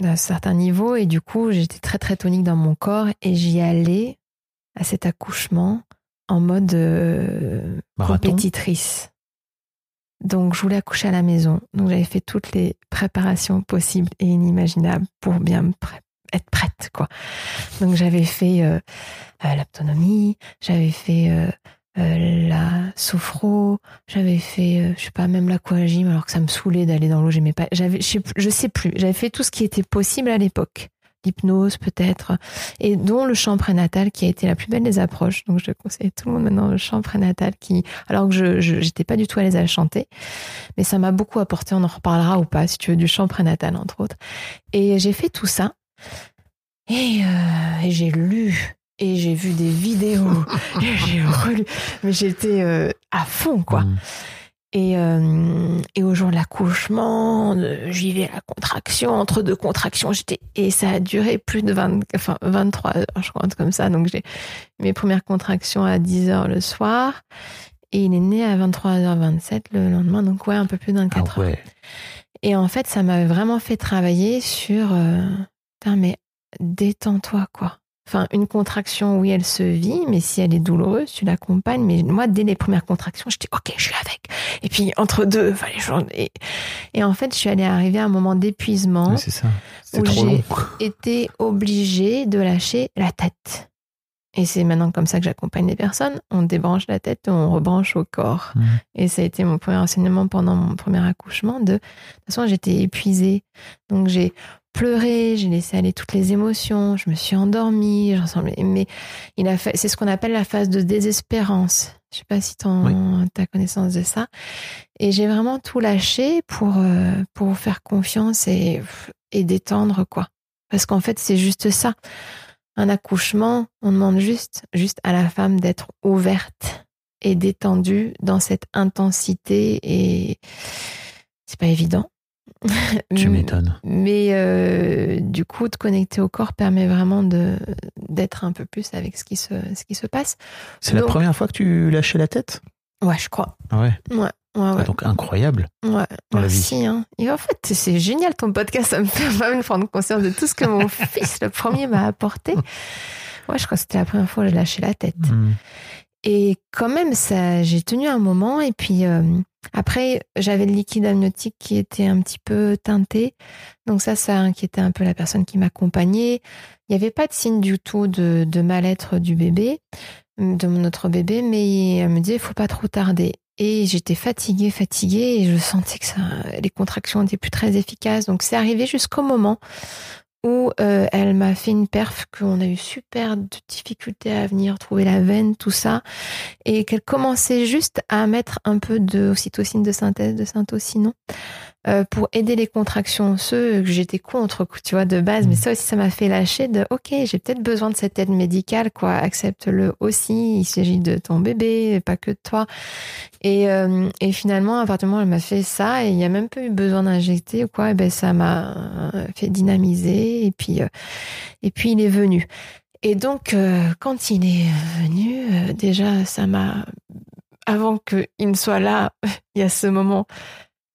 à un certain niveau et du coup, j'étais très, très tonique dans mon corps et j'y allais à cet accouchement en mode euh, compétitrice. Donc, je voulais accoucher à la maison. Donc, j'avais fait toutes les préparations possibles et inimaginables pour bien me pré- être prête, quoi. Donc, j'avais fait euh, euh, l'autonomie, j'avais fait euh, euh, la sophro, j'avais fait, je sais pas, même l'aquagym, alors que ça me saoulait d'aller dans l'eau, j'aimais pas. J'avais, je je sais plus, j'avais fait tout ce qui était possible à l'époque. L'hypnose, peut-être, et dont le chant prénatal qui a été la plus belle des approches. Donc, je conseille tout le monde maintenant le chant prénatal qui, alors que je, j'étais pas du tout à l'aise à chanter, mais ça m'a beaucoup apporté. On en reparlera ou pas, si tu veux, du chant prénatal, entre autres. Et j'ai fait tout ça. Et, euh, et j'ai lu. Et j'ai vu des vidéos. et j'ai relu. Mais j'étais euh, à fond, quoi. Mm. Et, euh, et au jour de l'accouchement, j'y vais à la contraction, entre deux contractions, j'étais et ça a duré plus de 20, enfin 23 heures, je truc comme ça. Donc j'ai mes premières contractions à 10 heures le soir et il est né à 23h27 le lendemain, donc ouais, un peu plus de 24 Ah heures. Et en fait, ça m'a vraiment fait travailler sur, euh, putain, mais détends-toi, quoi. Enfin, une contraction, oui, elle se vit, mais si elle est douloureuse, tu l'accompagnes. Mais moi, dès les premières contractions, j'étais OK, je suis avec. Et puis entre deux, fallait genre- et, et en fait, je suis allée arriver à un moment d'épuisement, c'est ça. Où j'ai- été obligée de lâcher la tête. Et c'est maintenant comme ça que j'accompagne les personnes. On débranche la tête et on rebranche au corps. Mhm. Et ça a été mon premier enseignement pendant mon premier accouchement. De, de toute façon, j'étais épuisée. Donc j'ai pleuré, j'ai laissé aller toutes les émotions, je me suis endormie, je ressemblais- mais il a fait, c'est ce qu'on appelle la phase de désespérance. Je sais pas si tu as connaissance de ça. Et j'ai vraiment tout lâché pour, euh, pour faire confiance et, et détendre, quoi. Parce qu'en fait, c'est juste ça. Un accouchement, on demande juste, juste à la femme d'être ouverte et détendue dans cette intensité et c'est pas évident. Tu m'étonnes. Mais euh, du coup, de connecter au corps permet vraiment d'être un peu plus avec ce qui se ce qui se passe. C'est la première fois que tu lâchais la tête? Ouais, je crois. Ah ouais? Ouais, ouais, Ah, ouais. Donc incroyable. Ouais, dans la merci. Hein. Et en fait, c'est génial ton podcast. Ça me fait vraiment prendre conscience de tout ce que mon fils, le premier, m'a apporté. Ouais, je crois que c'était la première fois que j'ai lâché la tête. Mm. Et quand même, ça, j'ai tenu un moment. Et puis euh, après, j'avais le liquide amniotique qui était un petit peu teinté. Donc ça, ça inquiétait un peu la personne qui m'accompagnait. Il n'y avait pas de signe du tout de, de mal-être du bébé, de notre bébé, mais elle me disait, il faut pas trop tarder. Et j'étais fatiguée, fatiguée, et je sentais que les contractions n'étaient plus très efficaces. Donc c'est arrivé jusqu'au moment où euh, elle m'a fait une perf qu'on a eu super de difficultés à venir trouver la veine, tout ça, et qu'elle commençait juste à mettre un peu de ocytocine de synthèse, de syntocinon, euh, pour aider les contractions, ceux que j'étais contre, tu vois, de base. Mais ça aussi, ça m'a fait lâcher de, ok, j'ai peut-être besoin de cette aide médicale, quoi. Accepte-le aussi. Il s'agit de ton bébé, pas que de toi. Et, euh, et finalement, à partir du moment où elle m'a fait ça, et il n'y a même pas eu besoin d'injecter ou quoi, et ben ça m'a fait dynamiser. Et puis, euh, et puis il est venu. Et donc, quand il est venu, déjà, ça m'a. Avant qu'il ne soit là, il y a ce moment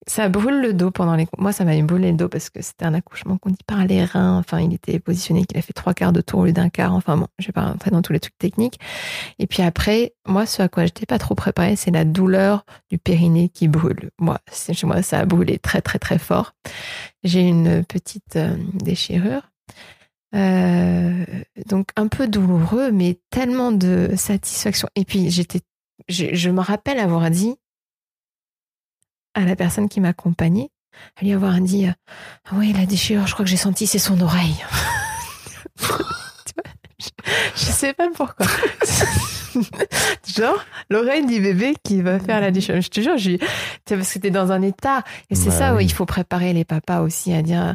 Ça brûle le dos pendant les. Moi, ça m'avait brûlé le dos parce que c'était un accouchement qu'on dit par les reins. Enfin, il était positionné qu'il a fait trois quarts de tour au lieu d'un quart. Enfin bon, je vais pas rentrer dans tous les trucs techniques. Et puis après, moi, ce à quoi j'étais pas trop préparée, c'est la douleur du périnée qui brûle. Moi, chez moi, ça a brûlé très très très fort. J'ai une petite euh, déchirure. Euh, donc un peu douloureux, mais tellement de satisfaction. Et puis j'étais, je, je me rappelle avoir dit à la personne qui m'accompagnait, à lui avoir dit ah oui la déchirure, je crois que j'ai senti c'est son oreille. je, sais pas pourquoi. Genre, l'oreille du bébé qui va faire la déchirure. Je te jure, je, parce que t'es dans un état. Et c'est Bah ça où oui. il faut préparer les papas aussi à dire,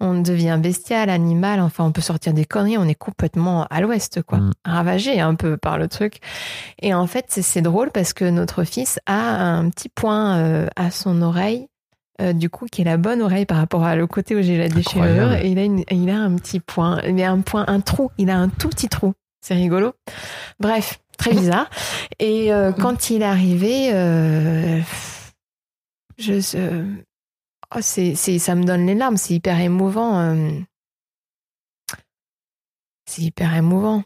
on devient bestial, animal, enfin, on peut sortir des conneries, on est complètement à l'ouest, quoi. Mm. Ravagé un peu par le truc. Et en fait, c'est- c'est drôle parce que notre fils a un petit point euh, à son oreille. Euh, du coup, qui est la bonne oreille par rapport à le côté où j'ai la déchirure. Et il a, une- il a un petit point, mais un point, un trou. Il a un tout petit trou. C'est rigolo. Bref, très bizarre. Et euh, quand il est arrivé, euh, je, oh, c'est, c'est, ça me donne les larmes. C'est hyper émouvant. c'est hyper émouvant.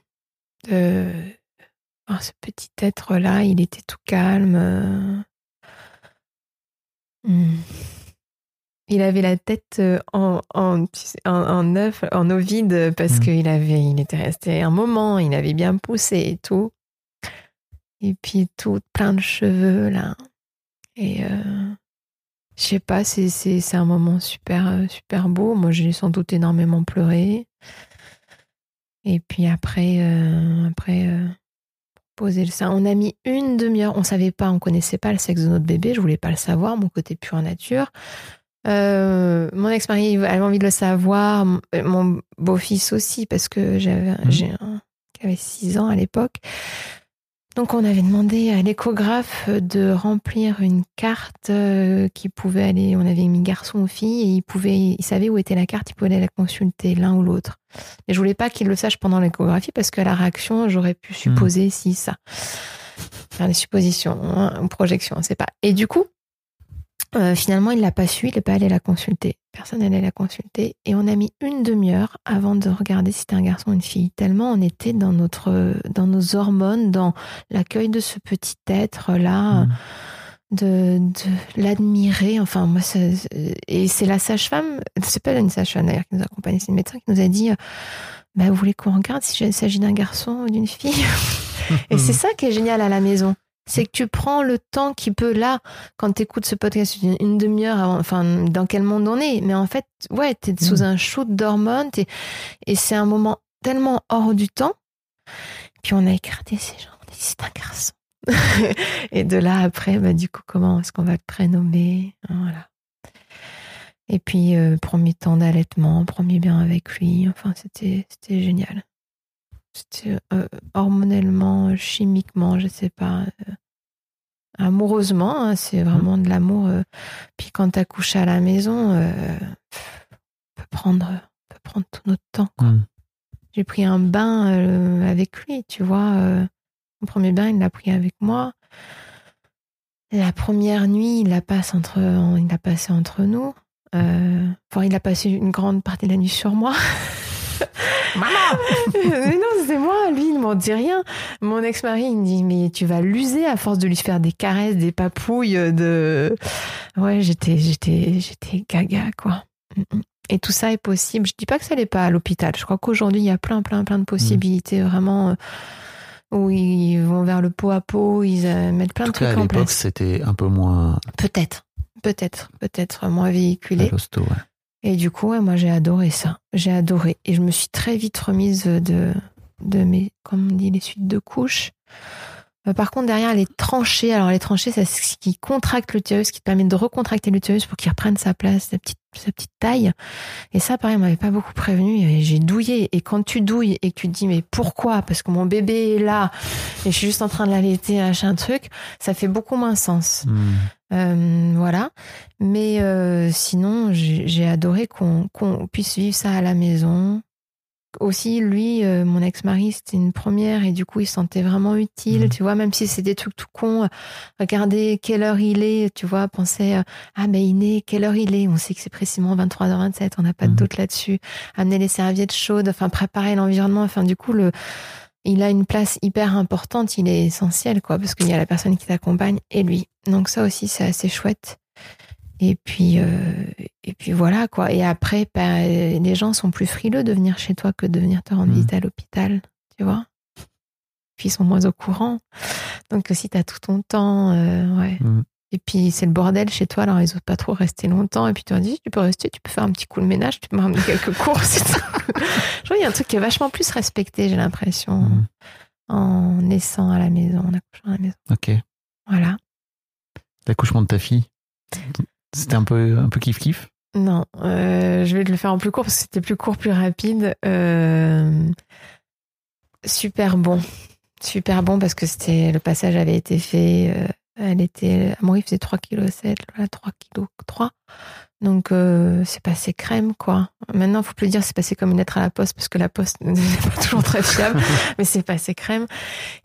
Oh, ce petit être-là, il était tout calme. euh. Il avait la tête euh, en, en, en, en œuf, en ovide, parce Mm. qu'il avait, il était resté un moment, il avait bien poussé et tout. Et puis tout, plein de cheveux là. Et euh, je sais pas, c'est, un moment super, euh, super beau. Moi, j'ai sans doute énormément pleuré. Et puis après, euh, après euh, poser le sein, on a mis une demi-heure. On savait pas, on connaissait pas le sexe de notre bébé. Je voulais pas le savoir, mon côté pure nature. Euh, mon ex-mari avait envie de le savoir, mon, euh, mon beau-fils aussi, parce que j'avais, Mhm. j'ai un qui avait 6 ans à l'époque. Donc on avait demandé à l'échographe de remplir une carte euh, qui pouvait aller, on avait mis garçon ou fille, et il pouvait, il savait où était la carte, il pouvait aller la consulter, l'un ou l'autre. Mais je voulais pas qu'il le sache pendant l'échographie parce qu'à la réaction, j'aurais pu supposer si ça. Faire des suppositions, hein, ou projections, on sait pas. Et du coup, euh, finalement, il l'a pas su, il n'est pas allé la consulter. Personne n'allait la consulter. Et on a mis une demi-heure avant de regarder si c'était un garçon ou une fille. Tellement on était dans notre, dans nos hormones, dans l'accueil de ce petit être-là, Mm. de, de l'admirer. Enfin, moi, ça- et c'est la sage-femme, c'est pas une sage-femme d'ailleurs qui nous a accompagnés, c'est une médecin qui nous a dit, euh, bah, vous voulez qu'on regarde s'il s'agit d'un garçon ou d'une fille? Et c'est ça qui est génial à la maison. C'est que tu prends le temps qui peut là, quand tu écoutes ce podcast, une, une demi-heure avant, enfin, dans quel monde on est. Mais en fait, ouais, t'es sous un shoot d'hormones, et c'est un moment tellement hors du temps. Puis on a écarté ces gens, on a dit c'est un garçon. et de là après, bah, du coup, comment est-ce qu'on va le prénommer? Voilà. Et puis, euh, premier temps d'allaitement, premier bien avec lui. Enfin, c'était c'était génial. C'était euh, hormonellement, chimiquement, je sais pas. euh, amoureusement, hein, c'est vraiment de l'amour. euh. Puis quand t'accouches à la maison, euh, on peut prendre, on peut prendre tout notre temps. quoi. Mm. J'ai pris un bain avec lui, tu vois. mon premier bain, il l'a pris avec moi. La première nuit, il l'a passe entre, il l'a passé entre nous. Enfin, il a passé une grande partie de la nuit sur moi. mais non, c'est moi. Lui, il m'en dit rien. Mon ex-mari, il me dit, mais tu vas l'user à force de lui faire des caresses, des papouilles, de. Ouais, j'étais, j'étais, j'étais gaga, quoi. Mm, mm. Et tout ça est possible. Je dis pas que ça l'est pas à l'hôpital. Je crois qu'aujourd'hui, il y a plein, plein, plein de possibilités vraiment euh, où ils vont vers le pot à pot, ils euh, mettent plein En de tout cas, trucs à en place. c'était un peu moins Peut-être, peut-être, peut-être moins véhiculé. l'hosto. ouais. Et du coup, ouais, moi, j'ai adoré ça. J'ai adoré. Et je me suis très vite remise de, de mes, comme on dit, les suites de couches. Euh, par contre, derrière, les tranchées, alors les tranchées, c'est ce qui contracte l'utérus, qui te permet de recontracter l'utérus pour qu'il reprenne sa place, sa petite, sa petite taille. Et ça, pareil, on m'avait pas beaucoup prévenu. J'ai douillé. Et quand tu douilles et que tu te dis, mais pourquoi? Parce que mon bébé est là et je suis juste en train de l'allaiter, machin truc, ça fait beaucoup moins sens. Mm. Euh, voilà. Mais euh, sinon, j'ai j'ai adoré qu'on qu'on puisse vivre ça à la maison. Aussi, lui, euh, mon ex-mari, c'était une première et du coup, il se sentait vraiment utile, Mhm. tu vois, même si c'est des trucs tout cons. euh, Regardez quelle heure il est, tu vois, penser, euh, ah, mais il est, quelle heure il est? On sait que c'est précisément 23h27, on n'a pas de Mhm. doute là-dessus. Amener les serviettes chaudes, enfin, préparer l'environnement, enfin, du coup, le, il a une place hyper importante, il est essentiel, quoi, parce qu'il y a la personne qui t'accompagne et lui. Donc ça aussi, c'est assez chouette. Et puis, euh, et puis voilà, quoi. Et après, bah, les gens sont plus frileux de venir chez toi que de venir te rendre Mhm. visite à l'hôpital, tu vois. Puis ils sont moins au courant. Donc si t'as tout ton temps, euh, ouais. Mhm. Et puis c'est le bordel chez toi, alors ils osent pas trop rester longtemps. Et puis tu leur dis, tu peux rester, tu peux faire un petit coup de ménage, tu peux me ramener quelques courses. vois, il y a un truc qui est vachement plus respecté, j'ai l'impression, Mhm. en naissant à la maison, en accouchant à la maison. Ok. Voilà. L'accouchement de ta fille, c'était un peu, un peu kiff-kiff Non, euh, je vais le faire en plus court parce que c'était plus court, plus rapide. Euh, super bon. Super bon parce que c'était le passage avait été fait. Elle était. Amaury faisait 3 kg 7, là 3 kg 3. Donc euh, c'est passé crème quoi. Maintenant, faut plus dire c'est passé comme une lettre à la poste parce que la poste n'est pas toujours très fiable, mais c'est passé crème.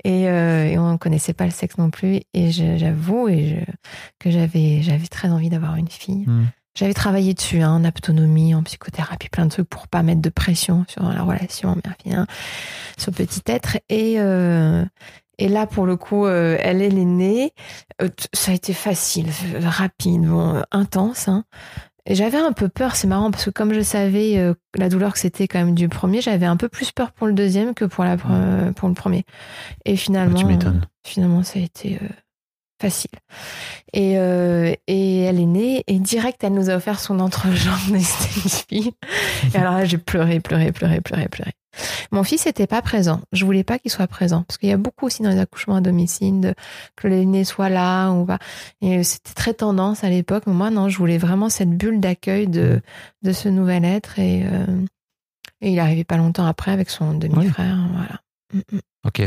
Et, euh, et on ne connaissait pas le sexe non plus. Et j'avoue et je- que j'avais j'avais très envie d'avoir une fille. Mhm. J'avais travaillé dessus, hein, en autonomie, en psychothérapie, plein de trucs pour pas mettre de pression sur la relation mère-fille, hein, ce petit être. Et, euh, et là, pour le coup, euh, elle, elle est née. Euh, ça a été facile, euh, rapide, bon, intense. Hein. Et j'avais un peu peur, c'est marrant, parce que comme je savais euh, la douleur que c'était quand même du premier, j'avais un peu plus peur pour le deuxième que pour, la, pre- pour le premier. Et finalement, Ah, tu finalement, ça a été facile. Et, euh, et elle est née et direct, elle nous a offert son entrejambe. fille. Et alors là, j'ai pleuré, pleuré, pleuré, pleuré, pleuré. Mon fils n'était pas présent. Je voulais pas qu'il soit présent parce qu'il y a beaucoup aussi dans les accouchements à domicile de, que l'aîné soit là ou pas. Et c'était très tendance à l'époque. Mais moi, non, je voulais vraiment cette bulle d'accueil de, de ce nouvel être. Et, euh, et il arrivait pas longtemps après avec son demi-frère. Voilà. Mm, mm. Ok.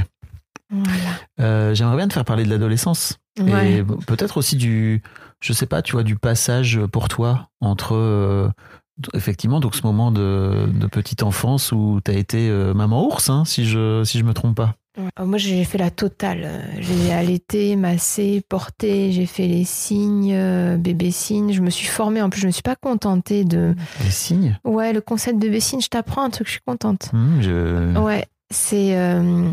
Voilà. Euh, J'aimerais bien te faire parler de l'adolescence. Ouais. Et peut-être aussi du, je sais pas, tu vois, du passage pour toi entre, euh, effectivement, donc ce moment de, de petite enfance où tu as été euh, maman ours, hein, si je si je me trompe pas. Ouais. Euh, Moi, j'ai fait la totale. Euh, J'ai allaité, massé, porté, j'ai fait les signes, euh, bébé signe. Je me suis formée. En plus, je me suis pas contentée de. Les signes? Ouais, le concept de bébé signe, je t'apprends un truc, je suis contente. Je... Ouais, c'est. euh,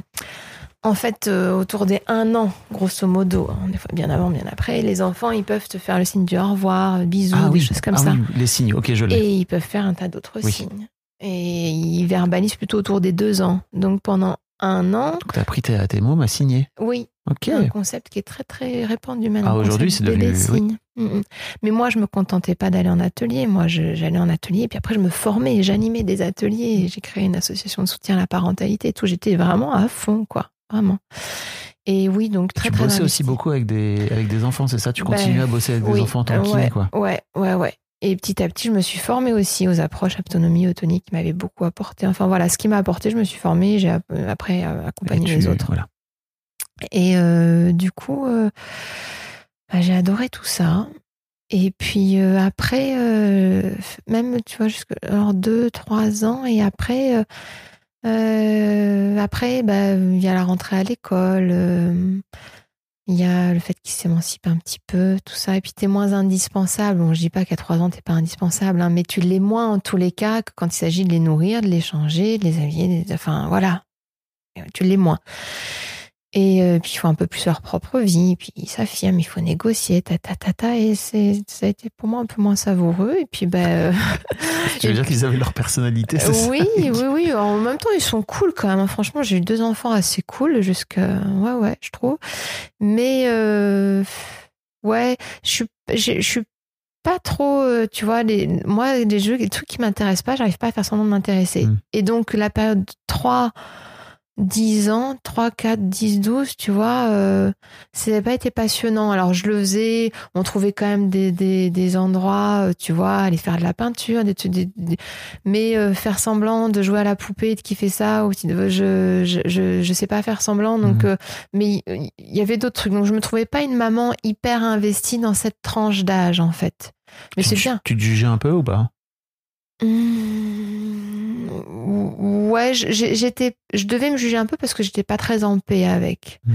en fait, euh, autour des un an, grosso modo, hein, des fois bien avant, bien après, les enfants, ils peuvent te faire le signe du au revoir, euh, bisous, Ah des oui, choses comme ah ça. oui, les signes. Ok, je l'ai. Et ils peuvent faire un tas d'autres Oui. signes. Et ils verbalisent plutôt autour des deux ans. Donc pendant un an, Donc t'as pris tes, tes mots à signer. oui, Ok. un concept qui est très très répandu maintenant. Ah, aujourd'hui, c'est devenu- bébé oui. signe. Mm, mm. Mais moi, je me contentais pas d'aller en atelier. Moi, j'allais en atelier et puis après, je me formais, j'animais des ateliers. J'ai créé une association de soutien à la parentalité et tout. J'étais vraiment à fond, quoi, vraiment. Et oui, donc très tu très. bossais investi. aussi beaucoup avec des, avec des enfants, c'est ça? Tu Ben, continues à bosser avec des enfants en tant que ouais, kiné, quoi? Ouais, ouais, ouais. Et petit à petit, je me suis formée aussi aux approches autonomie, autonie qui m'avaient beaucoup apporté. Enfin voilà, ce qui m'a apporté, je me suis formée. J'ai ap- après euh, accompagné les tu- autres. Voilà. Et euh, du coup, euh, bah, j'ai adoré tout ça. Et puis euh, après, euh, même, tu vois, jusque alors deux, trois ans, et après, euh, après, bah, il y a la rentrée à l'école, euh, il y a le fait qu'il s'émancipe un petit peu, tout ça, et puis t'es moins indispensable. Bon, je dis pas qu'à trois ans t'es pas indispensable, hein, mais tu l'es moins en tous les cas que quand il s'agit de les nourrir, de les changer, de les habiller, enfin voilà, tu l'es moins. Et euh, puis il faut un peu plus leur propre vie, puis ils s'affirment, il faut négocier, ta ta ta ta, et c'est ça a été pour moi un peu moins savoureux. Et puis ben euh, Tu veux dire qu'ils avaient leur personnalité, c'est ça? Oui, oui, oui. En même temps, ils sont cool quand même. Franchement, j'ai eu deux enfants assez cool jusqu'à ouais, ouais, je trouve. Mais euh, ouais, je suis, je suis pas trop, tu vois, les, moi, les jeux, les trucs qui m'intéressent pas, j'arrive pas à faire semblant de m'intéresser. Mm. Et donc, la période 3, 10 ans, 3, 4, 10, 12, tu vois, euh, ça n'a pas été passionnant. Alors, je le faisais, on trouvait quand même des, des, des endroits, euh, tu vois, aller faire de la peinture, des, des, des- mais euh, faire semblant de jouer à la poupée, de kiffer ça, ou je, je, je, je sais pas faire semblant, donc, euh, mais il y avait d'autres trucs. Donc, je me trouvais pas une maman hyper investie dans cette tranche d'âge, en fait. Mais c'est tu- bien. Tu te jugeais un peu ou pas? Mmh, ouais, j'étais, je devais me juger un peu parce que j'étais pas très en paix avec. Mm.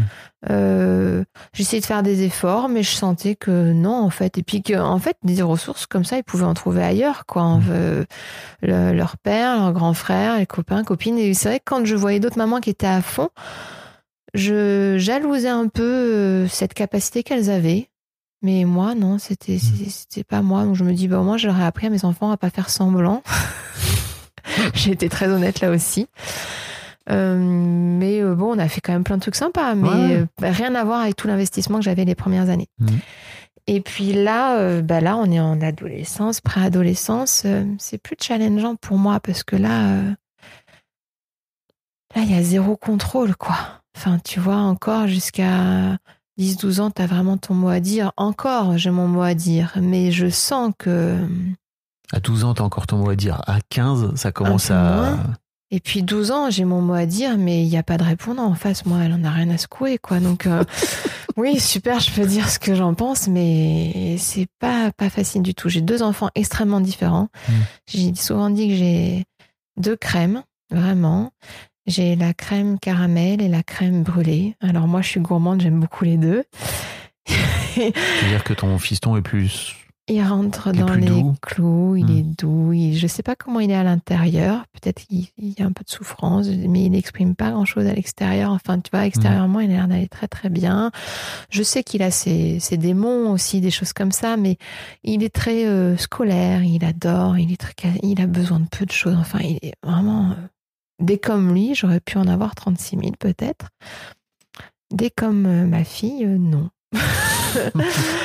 Euh, J'essayais de faire des efforts, mais je sentais que non, en fait. Et puis que, en fait, des ressources comme ça, ils pouvaient en trouver ailleurs, quoi. Mm. Euh, le- leur père, leur grand frère, les copains, copines. Et c'est vrai que quand je voyais d'autres mamans qui étaient à fond, je jalousais un peu euh, cette capacité qu'elles avaient. Mais moi, non, c'était c'était- c'était pas moi. Donc je me dis, bah, moi, j'aurais appris à mes enfants à pas faire semblant. J'ai été très honnête là aussi. Euh, mais euh, bon, on a fait quand même plein de trucs sympas, mais Ouais. euh, bah, rien à voir avec tout l'investissement que j'avais les premières années. Mhm. Et puis là, bah là, on est en adolescence, préadolescence. c'est plus challengeant pour moi parce que là, là, il y a zéro contrôle, quoi. Enfin, tu vois, encore jusqu'à 10-12 ans, tu as vraiment ton mot à dire. Encore, j'ai mon mot à dire, mais je sens que. À 12 ans, t'as encore ton mot à dire. À 15, ça commence à. moins. Et puis 12 ans, j'ai mon mot à dire, mais il n'y a pas de répondant en face. Moi, elle en a rien à secouer, quoi. Donc, euh, oui, super, je peux dire ce que j'en pense, mais c'est pas, pas facile du tout. J'ai deux enfants extrêmement différents. Mm. J'ai souvent dit que j'ai deux crèmes, vraiment. J'ai la crème caramel et la crème brûlée. Alors, moi, je suis gourmande, j'aime beaucoup les deux. C'est-à-dire que ton fiston est plus. Il rentre Il dans les doux. clous, il Hmm. est doux. Il, je sais pas comment il est à l'intérieur. Peut-être qu'il il y a un peu de souffrance, mais il n'exprime pas grand-chose à l'extérieur. Enfin, tu vois, extérieurement, il a l'air d'aller très très bien. Je sais qu'il a ses, ses démons aussi, des choses comme ça, mais il est très euh, scolaire. Il adore. Il est très, il a besoin de peu de choses. Enfin, il est vraiment. euh, dès comme lui, j'aurais pu en avoir 36 000 peut-être. Dès comme euh, ma fille, euh, non.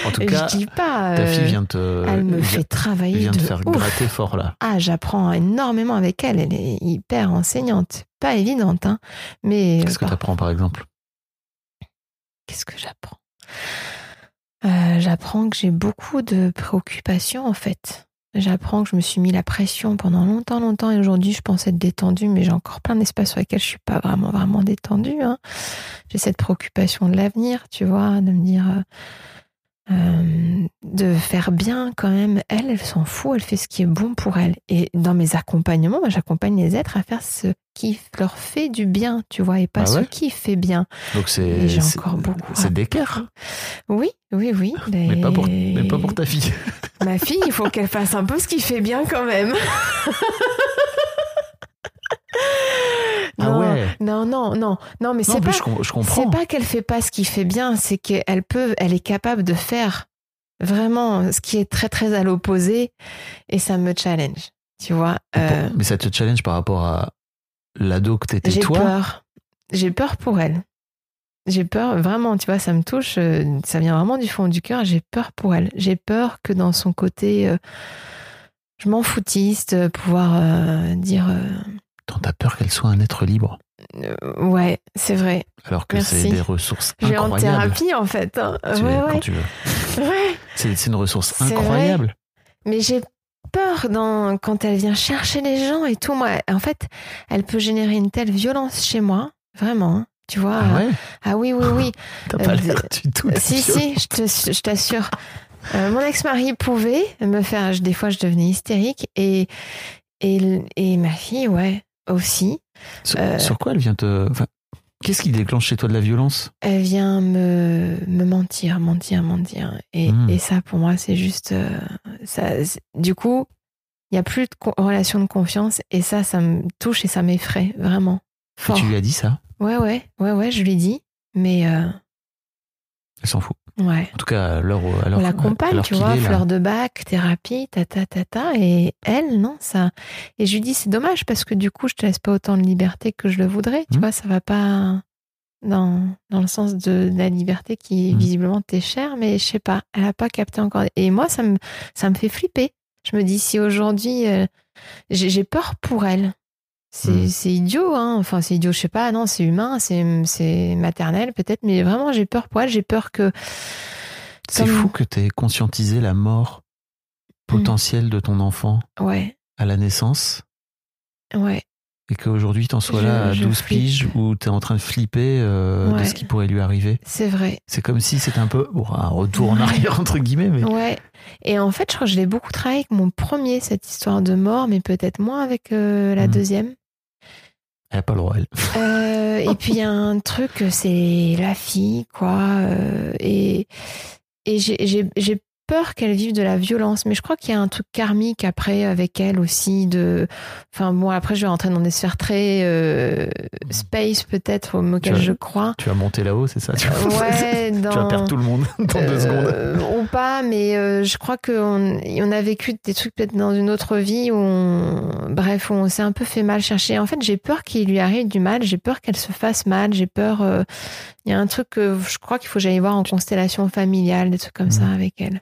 En tout cas, je dis pas. ta euh, fille vient te. elle me vient- fait travailler vient de te faire ouf. gratter fort là. Ah, j'apprends énormément avec elle. Elle est hyper enseignante. Pas évidente, hein. Mais Qu'est-ce que tu apprends par exemple? Qu'est-ce que j'apprends? Euh, J'apprends que j'ai beaucoup de préoccupations en fait. J'apprends que je me suis mis la pression pendant longtemps, longtemps, et aujourd'hui je pense être détendue, mais j'ai encore plein d'espaces sur lesquels je suis pas vraiment, vraiment détendue. hein. J'ai cette préoccupation de l'avenir, tu vois, de me dire euh, euh, de faire bien quand même. Elle, elle s'en fout, elle fait ce qui est bon pour elle. Et dans mes accompagnements, j'accompagne les êtres à faire ce qui leur fait du bien, tu vois, et pas Ah ce qui fait bien. Donc c'est. J'ai encore beaucoup C'est d'équerre, Oui, oui, oui. mais pas pour, mais pas pour ta fille. Ma fille, il faut qu'elle fasse un peu ce qui fait bien quand même. Ah non, ouais. non, non, non, non, mais c'est plus, pas, je, je c'est pas qu'elle fait pas ce qui fait bien, c'est qu'elle peut, elle est capable de faire vraiment ce qui est très très à l'opposé, et ça me challenge, tu vois. Euh, Mais ça te challenge par rapport à l'ado que t'étais j'ai toi. peur, j'ai peur pour elle. J'ai peur, vraiment, tu vois, ça me touche, euh, ça vient vraiment du fond du cœur, j'ai peur pour elle. J'ai peur que dans son côté, euh, je m'en foutiste, euh, pouvoir euh, dire, T'as peur qu'elle soit un être libre, euh, ouais, c'est vrai, alors que c'est des ressources je vais en incroyables. thérapie en fait. hein. Tu Ouais, quand tu veux. ouais. C'est une ressource vrai. incroyable. Mais j'ai peur dans, quand elle vient chercher les gens et tout. Moi, en fait, elle peut générer une telle violence chez moi, vraiment. hein. Tu vois Ah ouais? Ah oui, oui, oui. T'as pas Euh, l'air du tout. Si, violent. si, je t'assure. Euh, mon ex-mari pouvait me faire. je- Des fois, je devenais hystérique. Et, et, et ma fille, ouais, aussi. Sur, Euh, sur quoi elle vient te. enfin, Qu'est-ce qui déclenche chez toi de la violence? Elle vient me, me mentir, mentir, mentir. Et, Mm. et ça, pour moi, c'est juste. euh, ça, du coup, il n'y a plus de relation de confiance. Et ça, ça me touche et ça m'effraie, vraiment. Et. Tu lui as dit ça? Ouais, ouais, ouais, ouais, je lui ai dit. Mais, euh, Elle s'en fout. Ouais. En tout cas, à l'heure on l'accompagne, tu vois, est, fleur de bac, thérapie, ta ta ta ta, et elle, non, ça. Et je lui dis, c'est dommage parce que du coup, je te laisse pas autant de liberté que je le voudrais, tu Mhm. vois, ça va pas dans, dans le sens de, de la liberté qui Mhm. visiblement t'est chère, mais je sais pas, elle a pas capté encore. Et moi, ça me, ça me fait flipper. Je me dis, si aujourd'hui, euh, j'ai peur pour elle. C'est c'est idiot, hein. Enfin, c'est idiot, je sais pas, non, c'est humain, c'est maternel peut-être, mais vraiment, j'ai peur pour elle, j'ai peur que. C'est comme- fou que t'aies conscientisé la mort potentielle de ton enfant Ouais, à la naissance ouais. et qu'aujourd'hui t'en sois Je- là à je 12 flippe. piges où t'es en train de flipper euh, de ce qui pourrait lui arriver. C'est vrai. C'est comme si c'était un peu un retour en arrière entre guillemets, mais Ouais. Et en fait, je crois que je l'ai beaucoup travaillé avec mon premier, cette histoire de mort, mais peut-être moins avec euh, la Mhm. deuxième. Elle a pas le droit. Elle. Euh, et puis il y a un truc, c'est la fille, quoi. euh, et et j'ai peur qu'elle vive de la violence, mais je crois qu'il y a un truc karmique après avec elle aussi. De, enfin bon, après je vais rentrer dans des sphères très euh, space peut-être vas- je crois. Tu vas monter là-haut, c'est ça? Ouais, dans, tu vas perdre tout le monde dans deux secondes. Euh, ou pas, mais euh, je crois qu'on on a vécu des trucs peut-être dans une autre vie où on, bref, on s'est un peu fait mal chercher. En fait, j'ai peur qu'il lui arrive du mal, j'ai peur qu'elle se fasse mal, j'ai peur. Il y a un truc que je crois qu'il faut que j'aille voir en constellation familiale, des trucs comme ça Mhm. avec elle.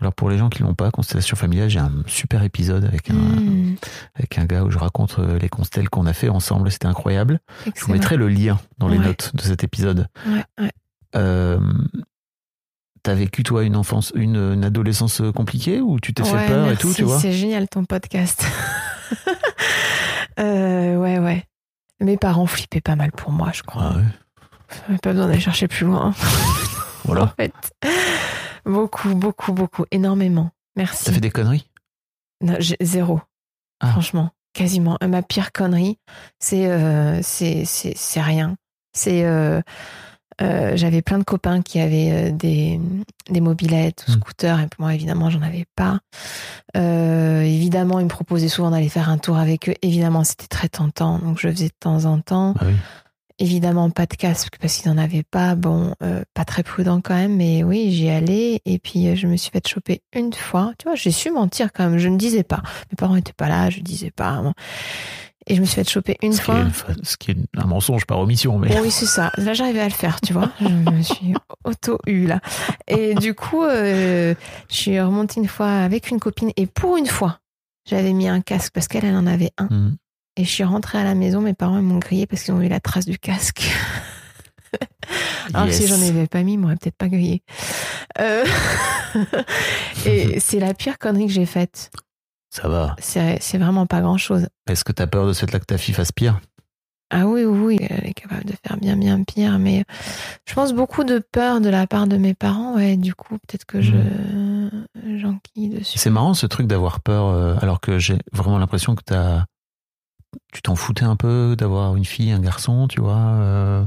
Alors pour les gens qui l'ont pas, Constellation familiale, j'ai un super épisode avec un, Mhm. avec un gars où je raconte euh, les constelles qu'on a fait ensemble. C'était incroyable. Je vous mettrai le lien dans les Ouais. notes de cet épisode. Ouais, ouais. Euh, T'as vécu toi une enfance, une, une adolescence compliquée ou tu t'es fait peur et tout, tu vois C'est génial ton podcast. Euh, ouais, ouais. Mes parents flippaient pas mal pour moi, je crois. Ah ouais. Pas besoin d'aller chercher plus loin. Voilà. en fait. Beaucoup, beaucoup, beaucoup. Énormément. Merci. T'as fait des conneries Non, zéro. Ah. Franchement. Quasiment. Euh, Ma pire connerie, c'est euh, c'est rien. C'est. euh, euh, J'avais plein de copains qui avaient des, des mobilettes ou Mm. scooters, et moi, évidemment, j'en avais pas. Évidemment, ils me proposaient souvent d'aller faire un tour avec eux. Évidemment, c'était très tentant, donc je faisais de temps en temps. Ah oui. Évidemment, pas de casque parce qu'ils n'en avaient pas. Bon, euh, pas très prudent quand même, mais oui, j'y allais. Et puis, euh, je me suis fait choper une fois. Tu vois, j'ai su mentir quand même. Je ne disais pas. Mes parents n'étaient pas là, je disais pas. Bon. Et je me suis fait choper une Ce qui, fois. est, ce qui est un mensonge par omission, mais oui, c'est ça. Là, j'arrivais à le faire, tu vois. Je me suis auto-eu, là. Et du coup, euh, je suis remontée une fois avec une copine. Et pour une fois, j'avais mis un casque parce qu'elle, elle en avait un. Hmm. Et je suis rentrée à la maison, mes parents m'ont grillé parce qu'ils ont vu la trace du casque. Alors que si Yes. j'en avais pas mis, ils m'auraient peut-être pas grillé. Euh, Et c'est la pire connerie que j'ai faite. ça va. C'est vraiment pas grand-chose. Est-ce que t'as peur de cette là que ta fille fasse pire? Ah oui, oui, oui, elle est capable de faire bien, bien pire. Mais je pense beaucoup de peur de la part de mes parents. Ouais, du coup, peut-être que je j'enquille dessus. C'est marrant ce truc d'avoir peur, euh, alors que j'ai vraiment l'impression que t'as, tu t'en foutais un peu d'avoir une fille, un garçon, tu vois, euh,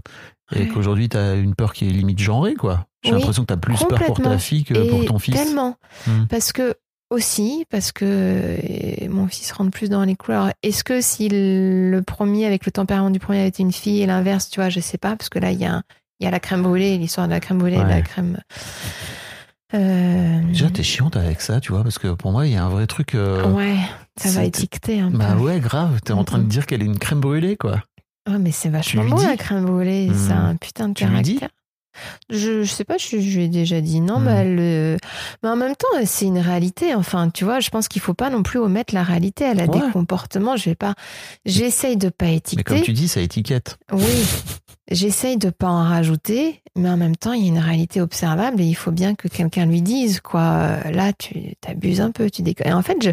et Ouais. qu'aujourd'hui t'as une peur qui est limite genrée, quoi. J'ai Oui, l'impression que t'as plus peur pour ta fille que pour ton fils. Tellement. Hmm. Parce que aussi, parce que mon fils rentre plus dans les couleurs. Est-ce que si le premier, avec le tempérament du premier, avait été une fille et l'inverse, tu vois, je sais pas, parce que là, il y a, il y a la crème brûlée, l'histoire de la crème brûlée, et de la Ouais. crème. Euh, Déjà, t'es chiante avec ça, tu vois, parce que pour moi, il y a un vrai truc. euh, ouais, ça va étiqueter un Bah peu. ouais, grave. T'es en train de dire qu'elle est une crème brûlée, quoi. Ouais, mais c'est vachement dis la crème brûlée, Hmm. ça a un putain de Tu caractère. Je, je sais pas, je, je lui ai déjà dit non, Hmm. mais, elle, euh, mais en même temps, c'est une réalité. Enfin, tu vois, je pense qu'il faut pas non plus omettre la réalité. Elle a Ouais. des comportements. Je vais pas. J'essaye de pas Mais étiqueter. comme tu dis, ça étiquette. Oui, j'essaye de pas en rajouter, mais en même temps, il y a une réalité observable et il faut bien que quelqu'un lui dise quoi. Euh, Là, tu t'abuses un peu, tu déconnes. Et en fait, je,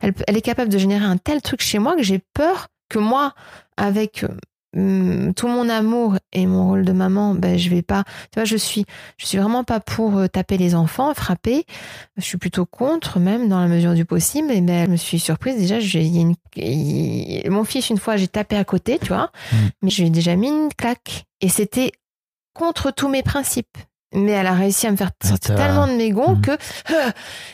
elle, elle est capable de générer un tel truc chez moi que j'ai peur que moi, avec hum, tout mon amour et mon rôle de maman, ben je vais pas. Tu vois, je suis, je suis vraiment pas pour euh, taper les enfants, frapper. Je suis plutôt contre, même dans la mesure du possible. Et ben, je me suis surprise déjà. j'ai- y mon fils une fois, j'ai tapé à côté, tu vois, mais je lui ai déjà mis une claque et c'était contre tous mes principes. Mais elle a réussi à me faire sortir t'as- tellement de mes gonds Mhm. que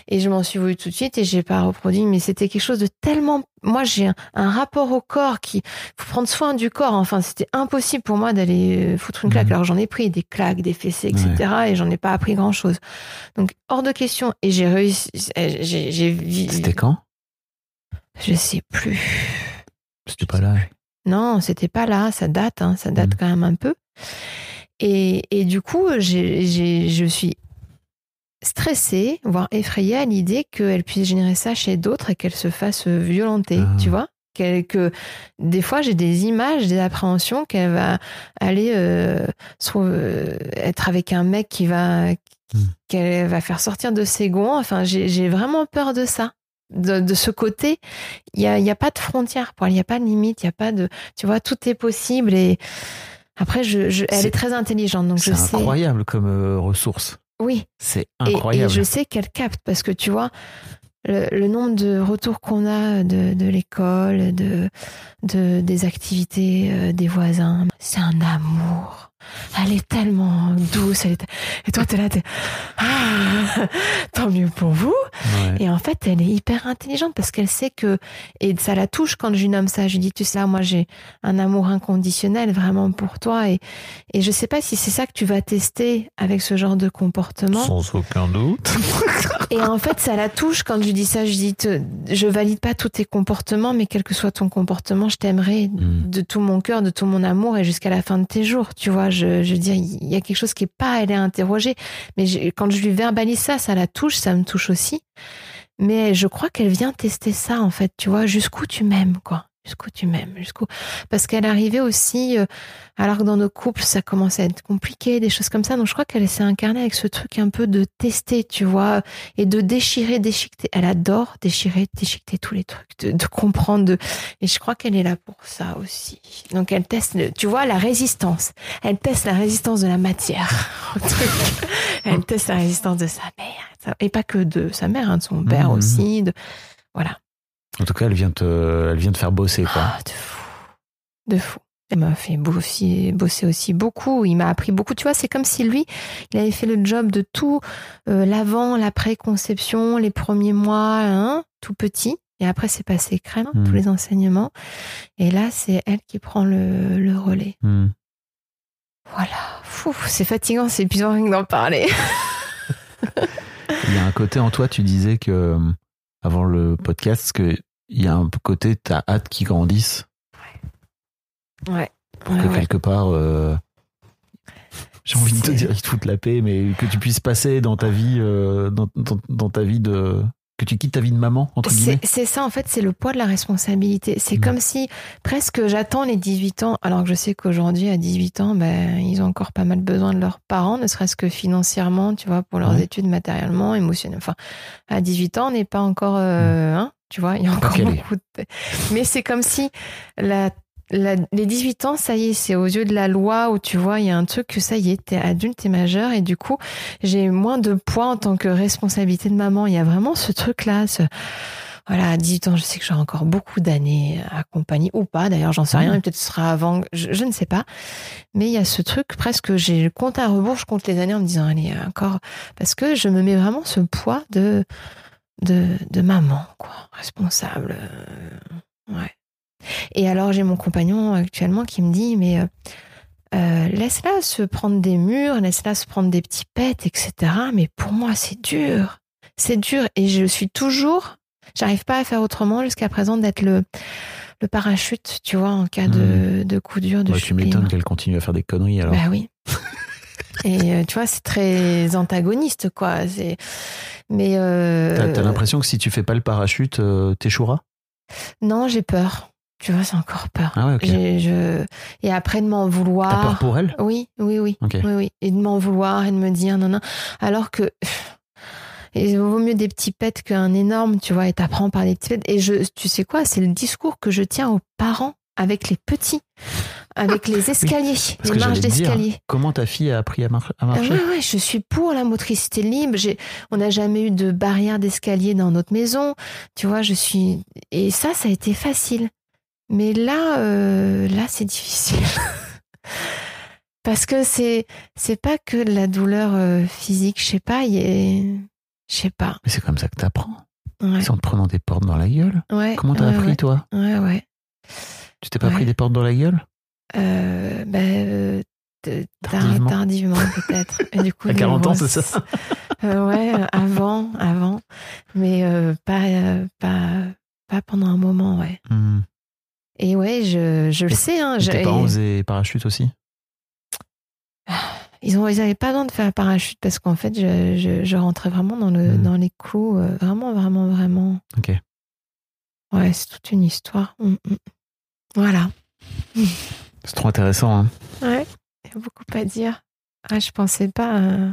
et je m'en suis voulu tout de suite et j'ai pas reproduit. Mais c'était quelque chose de tellement. Moi, j'ai un, un rapport au corps qui faut prendre soin du corps. Enfin, c'était impossible pour moi d'aller euh, foutre une claque. Mhm. Alors j'en ai pris des claques, des fessées, etc. Et j'en ai pas appris grand chose. Donc hors de question. Et j'ai réussi. J'ai, C'était quand? Je sais plus. C'était pas là. Non, c'était pas là, ça date, hein, ça date Mhm. quand même un peu. Et, et du coup, je suis stressée, voire effrayée à l'idée qu'elle puisse générer ça chez d'autres et qu'elle se fasse violenter, Ah. tu vois que des fois j'ai des images, des appréhensions qu'elle va aller euh, euh, être avec un mec qui va Mhm. qu'elle va faire sortir de ses gonds. Enfin, j'ai, vraiment peur de ça. de, de ce côté, il y a, y a pas de frontière pour elle, il y a pas de limite, il y a pas de, tu vois, tout est possible et après, je, je- elle est très intelligente, donc je C'est sais. incroyable comme euh, ressource. Oui, C'est et, incroyable. et je sais qu'elle capte parce que tu vois, le, le nombre de retours qu'on a de, de l'école, de, de, des activités euh, des voisins, c'est un amour. Elle est tellement douce. Elle est... Et toi, t'es là, t'es. Ah, tant mieux pour vous. Ouais. Et en fait, elle est hyper intelligente parce qu'elle sait que. Et ça la touche quand je lui nomme ça. Je lui dis, tu sais, là, moi, j'ai un amour inconditionnel vraiment pour toi. Et, et je sais pas si c'est ça que tu vas tester avec ce genre de comportement. Sans aucun doute. Et en fait, ça la touche quand je lui dis ça. Je dis, te- je valide pas tous tes comportements, mais quel que soit ton comportement, je t'aimerais Mm. de tout mon cœur, de tout mon amour et jusqu'à la fin de tes jours. Tu vois, je, veux dire, il y a quelque chose qui est pas, elle est interrogée. Mais quand je lui verbalise ça, ça la touche, ça me touche aussi. Mais je crois qu'elle vient tester ça, en fait. Tu vois, jusqu'où tu m'aimes, quoi. Jusqu'où tu m'aimes, jusqu'où. Parce qu'elle arrivait aussi, euh, alors que dans nos couples, ça commençait à être compliqué, des choses comme ça. Donc je crois qu'elle s'est incarnée avec ce truc un peu de tester, tu vois, et de déchirer, déchiqueter. Elle adore déchirer, déchiqueter tous les trucs, de, de comprendre. De... Et je crois qu'elle est là pour ça aussi. Donc elle teste, le- tu vois, la résistance. Elle teste la résistance de la matière. Elle teste la résistance de sa mère. Et pas que de sa mère, hein, de son père Mhm. aussi. De... Voilà. En tout cas, elle vient te, elle vient te faire bosser, quoi. Ah, de fou. De fou. Il m'a fait bosser, bosser aussi beaucoup. Il m'a appris beaucoup. Tu vois, c'est comme si lui, il avait fait le job de tout, euh, l'avant, l'après-conception, les premiers mois, hein, tout petit. Et après, c'est passé crème, Mhm. tous les enseignements. Et là, c'est elle qui prend le, le relais. Hmm. Voilà. Fou, c'est fatigant, c'est épuisant rien que d'en parler. Il y a un côté en toi, tu disais que, euh, avant le podcast, que il y a un côté, t'as hâte qu'ils grandissent Ouais. pour Ouais, que ouais. quelque part, euh, j'ai envie de te dire, ils te foutent la paix, mais que tu puisses passer dans ta vie, euh, dans, dans- dans ta vie de, que tu quittes ta vie de maman, entre guillemets. C'est ça, en fait, c'est le poids de la responsabilité. C'est Mm. comme si presque j'attends les 18 ans, alors que je sais qu'aujourd'hui, à 18 ans, ben, ils ont encore pas mal besoin de leurs parents, ne serait-ce que financièrement, tu vois, pour leurs études matériellement, émotionnellement. Enfin, à 18 ans, on n'est pas encore, euh, hein, tu vois, il y a encore beaucoup de... Mais c'est comme si la, la- les 18 ans, ça y est, c'est aux yeux de la loi où tu vois, il y a un truc que ça y est, t'es adulte, t'es majeur, et du coup, j'ai moins de poids en tant que responsabilité de maman. Il y a vraiment ce truc-là, ce, voilà, à 18 ans, je sais que j'aurai encore beaucoup d'années à accompagner, ou pas, d'ailleurs, j'en sais rien, peut-être ce sera avant, je, je ne sais pas. Mais il y a ce truc, presque, j'ai le compte à rebours, je compte les années en me disant, allez, encore, parce que je me mets vraiment ce poids de, de, de maman, quoi, responsable. euh, ouais. Et alors, j'ai mon compagnon actuellement qui me dit, mais euh, euh, laisse-la se prendre des murs, laisse-la se prendre des petits pets, etc. Mais pour moi, c'est dur. C'est dur. Et je suis toujours, j'arrive pas à faire autrement jusqu'à présent d'être le, le parachute, tu vois, en cas de, de coup dur, de Ouais, tu m'étonnes qu'elle continue à faire des conneries alors. Bah oui. Et euh, tu vois, c'est très antagoniste, quoi. C'est... Mais euh, T'as t'as l'impression que si tu fais pas le parachute, euh, t'échoueras? Non, j'ai peur. Tu vois, c'est encore peur. Ah ouais, ok. J'ai- je... Et après de m'en vouloir. T'as peur pour elle? Oui, oui, oui. Ok. Oui, oui. Et de m'en vouloir et de me dire non, non. Alors que. Il vaut mieux des petits pets qu'un énorme, tu vois, et t'apprends par les petits pets. Et je, tu sais quoi, c'est le discours que je tiens aux parents avec les petits, avec les escaliers, les marches d'escalier. Comment ta fille a appris à, mar- à Ah marcher ouais, ouais, je suis pour la motricité libre. On n'a jamais eu de barrière d'escalier dans notre maison. Tu vois, je suis. Et ça, ça a été facile. Mais là, euh, là, c'est difficile. Parce que c'est, c'est pas que de la douleur euh, physique. Je sais pas, Je sais pas. Mais c'est comme ça que t'apprends. Ouais. C'est en te prenant des portes dans la gueule. ouais Comment t'as ouais, appris, toi? Ouais, ouais. Tu t'es pas pris des portes dans la gueule? Euh, ben, euh, Tardivement. tardivement, peut-être. Et du coup, À des 40 ans, c'est ça Euh, ouais, avant, avant, mais euh, pas, euh, pas, pas pendant un moment, ouais. Hmm. Et ouais, je, je le sais, hein. Et je- Tes parents et- faisaient parachute aussi? Ils ont, ils avaient pas besoin de faire parachute parce qu'en fait, je, je, je rentrais vraiment dans le, Mhm. dans les clous, vraiment, vraiment, vraiment. Ok. Ouais, c'est toute une histoire. Mm, mm. Voilà. C'est trop intéressant. Hein. Ouais, il y a beaucoup à dire. Ah, je pensais pas euh,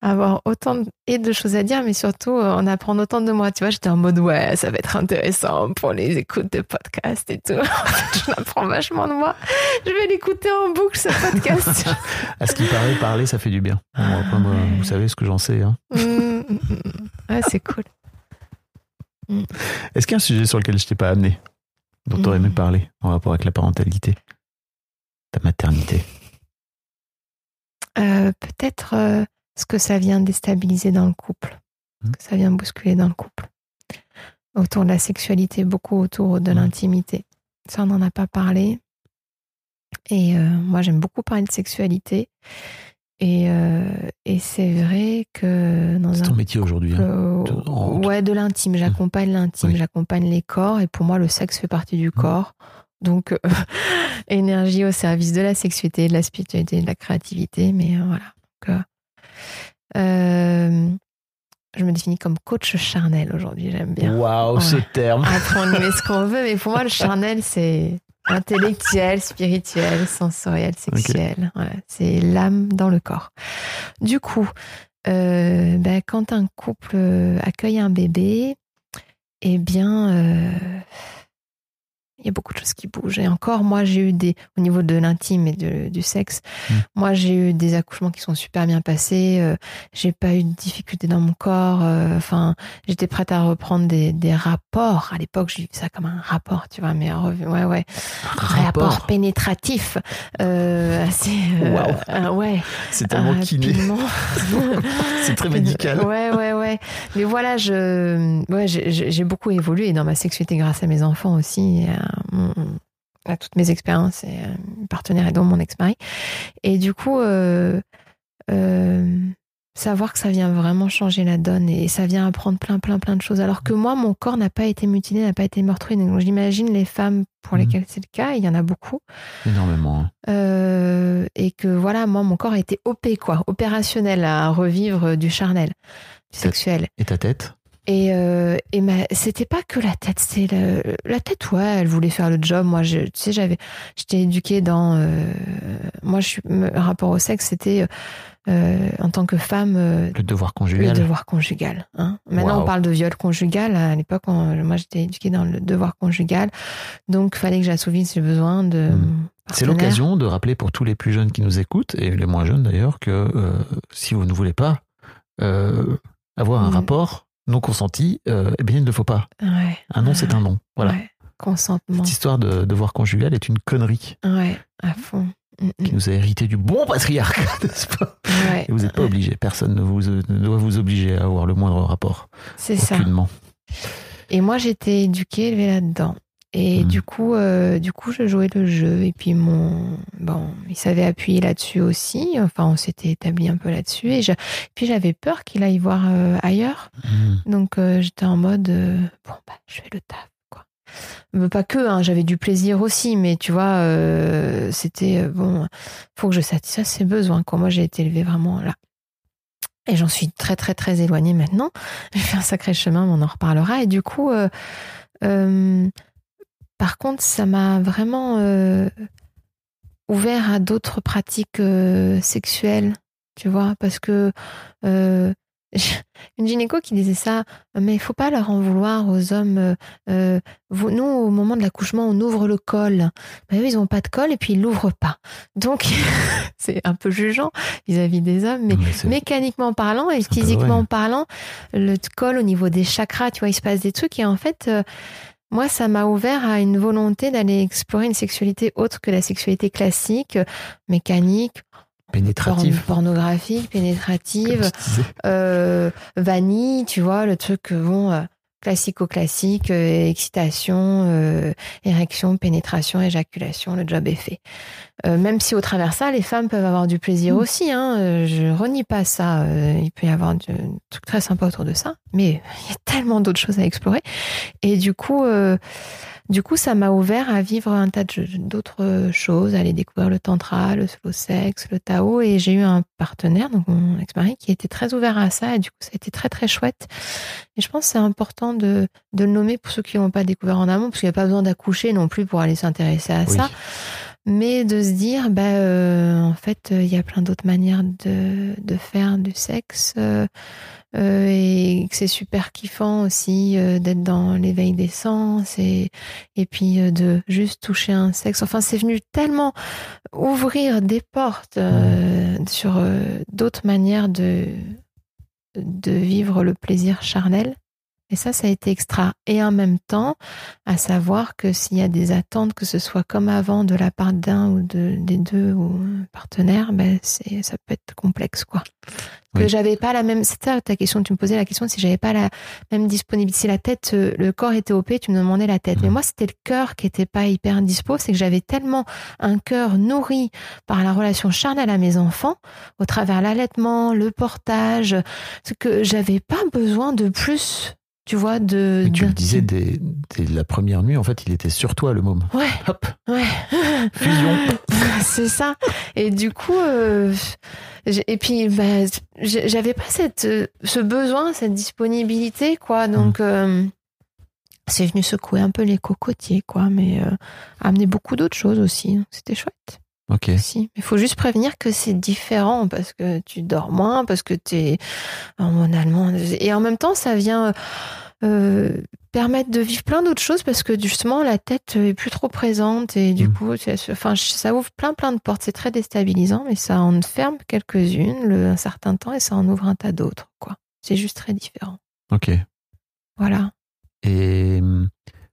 avoir autant de, et de choses à dire, mais surtout euh, en apprendre autant de moi. Tu vois, j'étais en mode ouais, ça va être intéressant pour les écoutes de podcast et tout. Je apprends vachement de moi. Je vais l'écouter en boucle ce podcast. à ce qui paraît, parler, ça fait du bien. Moi, vous savez ce que j'en sais. Hein. Mm, mm, mm. Ouais, c'est cool. Est-ce qu'il y a un sujet sur lequel je t'ai pas amené, dont tu aurais aimé parler en rapport avec la parentalité, ta maternité Euh, Peut-être euh, ce que ça vient déstabiliser dans le couple, ce Mhm. que ça vient bousculer dans le couple. Autour de la sexualité, beaucoup autour de l'intimité. Ça, on n'en a pas parlé. Et euh, moi, j'aime beaucoup parler de sexualité. Et, euh, et c'est vrai que dans C'est un ton métier aujourd'hui. hein. ouais, de l'intime. J'accompagne l'intime, Oui. j'accompagne les corps. Et pour moi, le sexe fait partie du corps. Donc, euh, énergie au service de la sexualité, de la spiritualité, de la créativité. Mais euh, voilà. Donc, euh, je me définis comme coach charnel aujourd'hui. J'aime bien. Waouh, ce Ouais. terme met ce qu'on veut. Mais pour moi, le charnel, c'est intellectuel, spirituel, sensoriel, sexuel. Voilà, c'est l'âme dans le corps. Du coup, euh, ben, quand un couple accueille un bébé, eh bien, euh, il y a beaucoup de choses qui bougent. Et encore, moi, j'ai eu des, au niveau de l'intime et de- du sexe, Mm. moi, j'ai eu des accouchements qui sont super bien passés. euh, j'ai pas eu de difficultés dans mon corps. euh, Enfin, j'étais prête à reprendre des, des rapports. À l'époque, j'ai vu ça comme un rapport, tu vois, mais ouais, ouais, rapport, pénétratif, euh, assez, euh, Waouh. euh, ouais, C'est tellement kiné. C'est très médical. Ouais, ouais, ouais. Mais voilà, je, ouais, j'ai- beaucoup évolué dans ma sexualité grâce à mes enfants aussi, et à, mon- à toutes mes expériences et à mes partenaires et dont mon ex-mari. Et du coup, euh, euh, savoir que ça vient vraiment changer la donne et ça vient apprendre plein, plein, plein de choses. Alors que moi, mon corps n'a pas été mutilé, n'a pas été meurtri. Donc j'imagine les femmes pour Mhm. lesquelles c'est le cas, il y en a beaucoup. Énormément. hein. Euh, et que voilà, moi, mon corps a été OP, quoi, opérationnel à revivre du charnel, du Ça- sexuel. Et ta tête Et, euh, et ma, c'était pas que la tête, c'est le- la tête, ouais, elle voulait faire le job. Moi, je, tu sais, j'avais, j'étais éduquée dans, euh, moi, je suis, rapport au sexe, c'était euh, en tant que femme euh, Le devoir le conjugal devoir conjugal. Hein. Maintenant, on parle de viol conjugal. À l'époque, moi, j'étais éduquée dans le devoir conjugal, donc fallait que j'assouvisse les besoins de. Mm. mon C'est l'occasion de rappeler pour tous les plus jeunes qui nous écoutent, et les moins jeunes d'ailleurs, que euh, si vous ne voulez pas euh, avoir un Mm. rapport non consenti, euh, eh bien il ne le faut pas. Ouais. Un non, c'est un non. Voilà. Ouais. Consentement. Cette histoire de devoir conjugal est une connerie Ouais, à fond. Mm, qui mm. nous a hérité du bon patriarcat, n'est-ce pas? Ouais. Et vous n'êtes pas obligé. Personne ne, vous, ne doit vous obliger à avoir le moindre rapport. C'est ça. Et moi, j'étais éduquée, élevée là-dedans. Et Mhm. du coup, euh, du coup, je jouais le jeu. Et puis mon, bon, il savait appuyer là-dessus aussi. Enfin, on s'était établi un peu là-dessus. Et je- puis j'avais peur qu'il aille voir euh, ailleurs. Mm. Donc euh, j'étais en mode, bon, bah, je fais le taf, quoi. Mais pas que, hein, j'avais du plaisir aussi. Mais tu vois, c'était bon, faut que je satisfasse ses besoins. Quoi. Moi, j'ai été élevée vraiment là. Et j'en suis très, très, très éloignée maintenant. J'ai fait un sacré chemin, mais on en reparlera. Et du coup, euh, par contre, ça m'a vraiment euh, ouvert à d'autres pratiques euh, sexuelles, tu vois, parce que euh, une gynéco qui disait ça, mais il faut pas leur en vouloir aux hommes. euh, euh, vous, nous, au moment de l'accouchement, on ouvre le col. Ben, eux, ils ont pas de col et puis ils l'ouvrent pas. Donc, c'est un peu jugeant vis-à-vis des hommes, mais Mais mécaniquement parlant et physiquement parlant, le col au niveau des chakras, tu vois, il se passe des trucs et en fait, euh, moi, ça m'a ouvert à une volonté d'aller explorer une sexualité autre que la sexualité classique, mécanique, pénétratif. porn- pornographique, pénétrative, euh, vanille, tu vois, le truc euh, bon euh, classico-classique, euh, excitation, euh, érection, pénétration, éjaculation, le job est fait. Euh, même si au travers ça, les femmes peuvent avoir du plaisir aussi, hein, je renie pas ça. il peut y avoir du- trucs très sympas autour de ça, mais il y a tellement d'autres choses à explorer. Et du coup, du coup, ça m'a ouvert à vivre un tas de- d'autres choses, à aller découvrir le tantra, le slow sex, le tao. Et j'ai eu un partenaire, donc mon ex-mari, qui était très ouvert à ça. Et du coup, ça a été très, très chouette. Et je pense que c'est important de, de le nommer pour ceux qui l'ont pas découvert en amont, parce qu'il n'y a pas besoin d'accoucher non plus pour aller s'intéresser à Oui. ça. mais de se dire, bah, euh, en fait, il y a plein d'autres manières de, de faire du sexe euh, euh, et que c'est super kiffant aussi euh, d'être dans l'éveil des sens et, et puis euh, de juste toucher un sexe. Enfin, c'est venu tellement ouvrir des portes euh, sur d'autres manières de, de vivre le plaisir charnel. Et ça, ça a été extra. Et en même temps, à savoir que s'il y a des attentes, que ce soit comme avant de la part d'un ou de, des deux ou partenaires, ben c'est ça peut être complexe quoi. Que j'avais pas la même. Ça ta question. Tu me posais la question si j'avais pas la même disponibilité. Si la tête, euh, le corps était OP, tu me demandais la tête. Mais moi, c'était le cœur qui était pas hyper dispo. C'est que j'avais tellement un cœur nourri par la relation charnelle à mes enfants, au travers l'allaitement, le portage, que j'avais pas besoin de plus. Tu vois de. Mais tu de- le disais dès, dès la première nuit, en fait, il était sur toi, le môme. Ouais. Hop, Ouais. fusion. c'est ça. Et du coup, euh, et puis, bah, j'avais pas cette, euh, ce besoin, cette disponibilité, quoi. Donc, euh, c'est venu secouer un peu les cocotiers, quoi. Mais euh, amener beaucoup d'autres choses aussi. Donc, C'était chouette. Ok. Si. Il faut juste prévenir que c'est différent parce que tu dors moins, parce que tu es hormonalement. Et en même temps, ça vient euh, permettre de vivre plein d'autres choses parce que justement, la tête est plus trop présente et du Mm. coup, enfin, ça ouvre plein plein de portes. C'est très déstabilisant, mais ça en ferme quelques-unes un certain temps et ça en ouvre un tas d'autres. quoi. C'est juste très différent. Ok. Voilà. Et hum,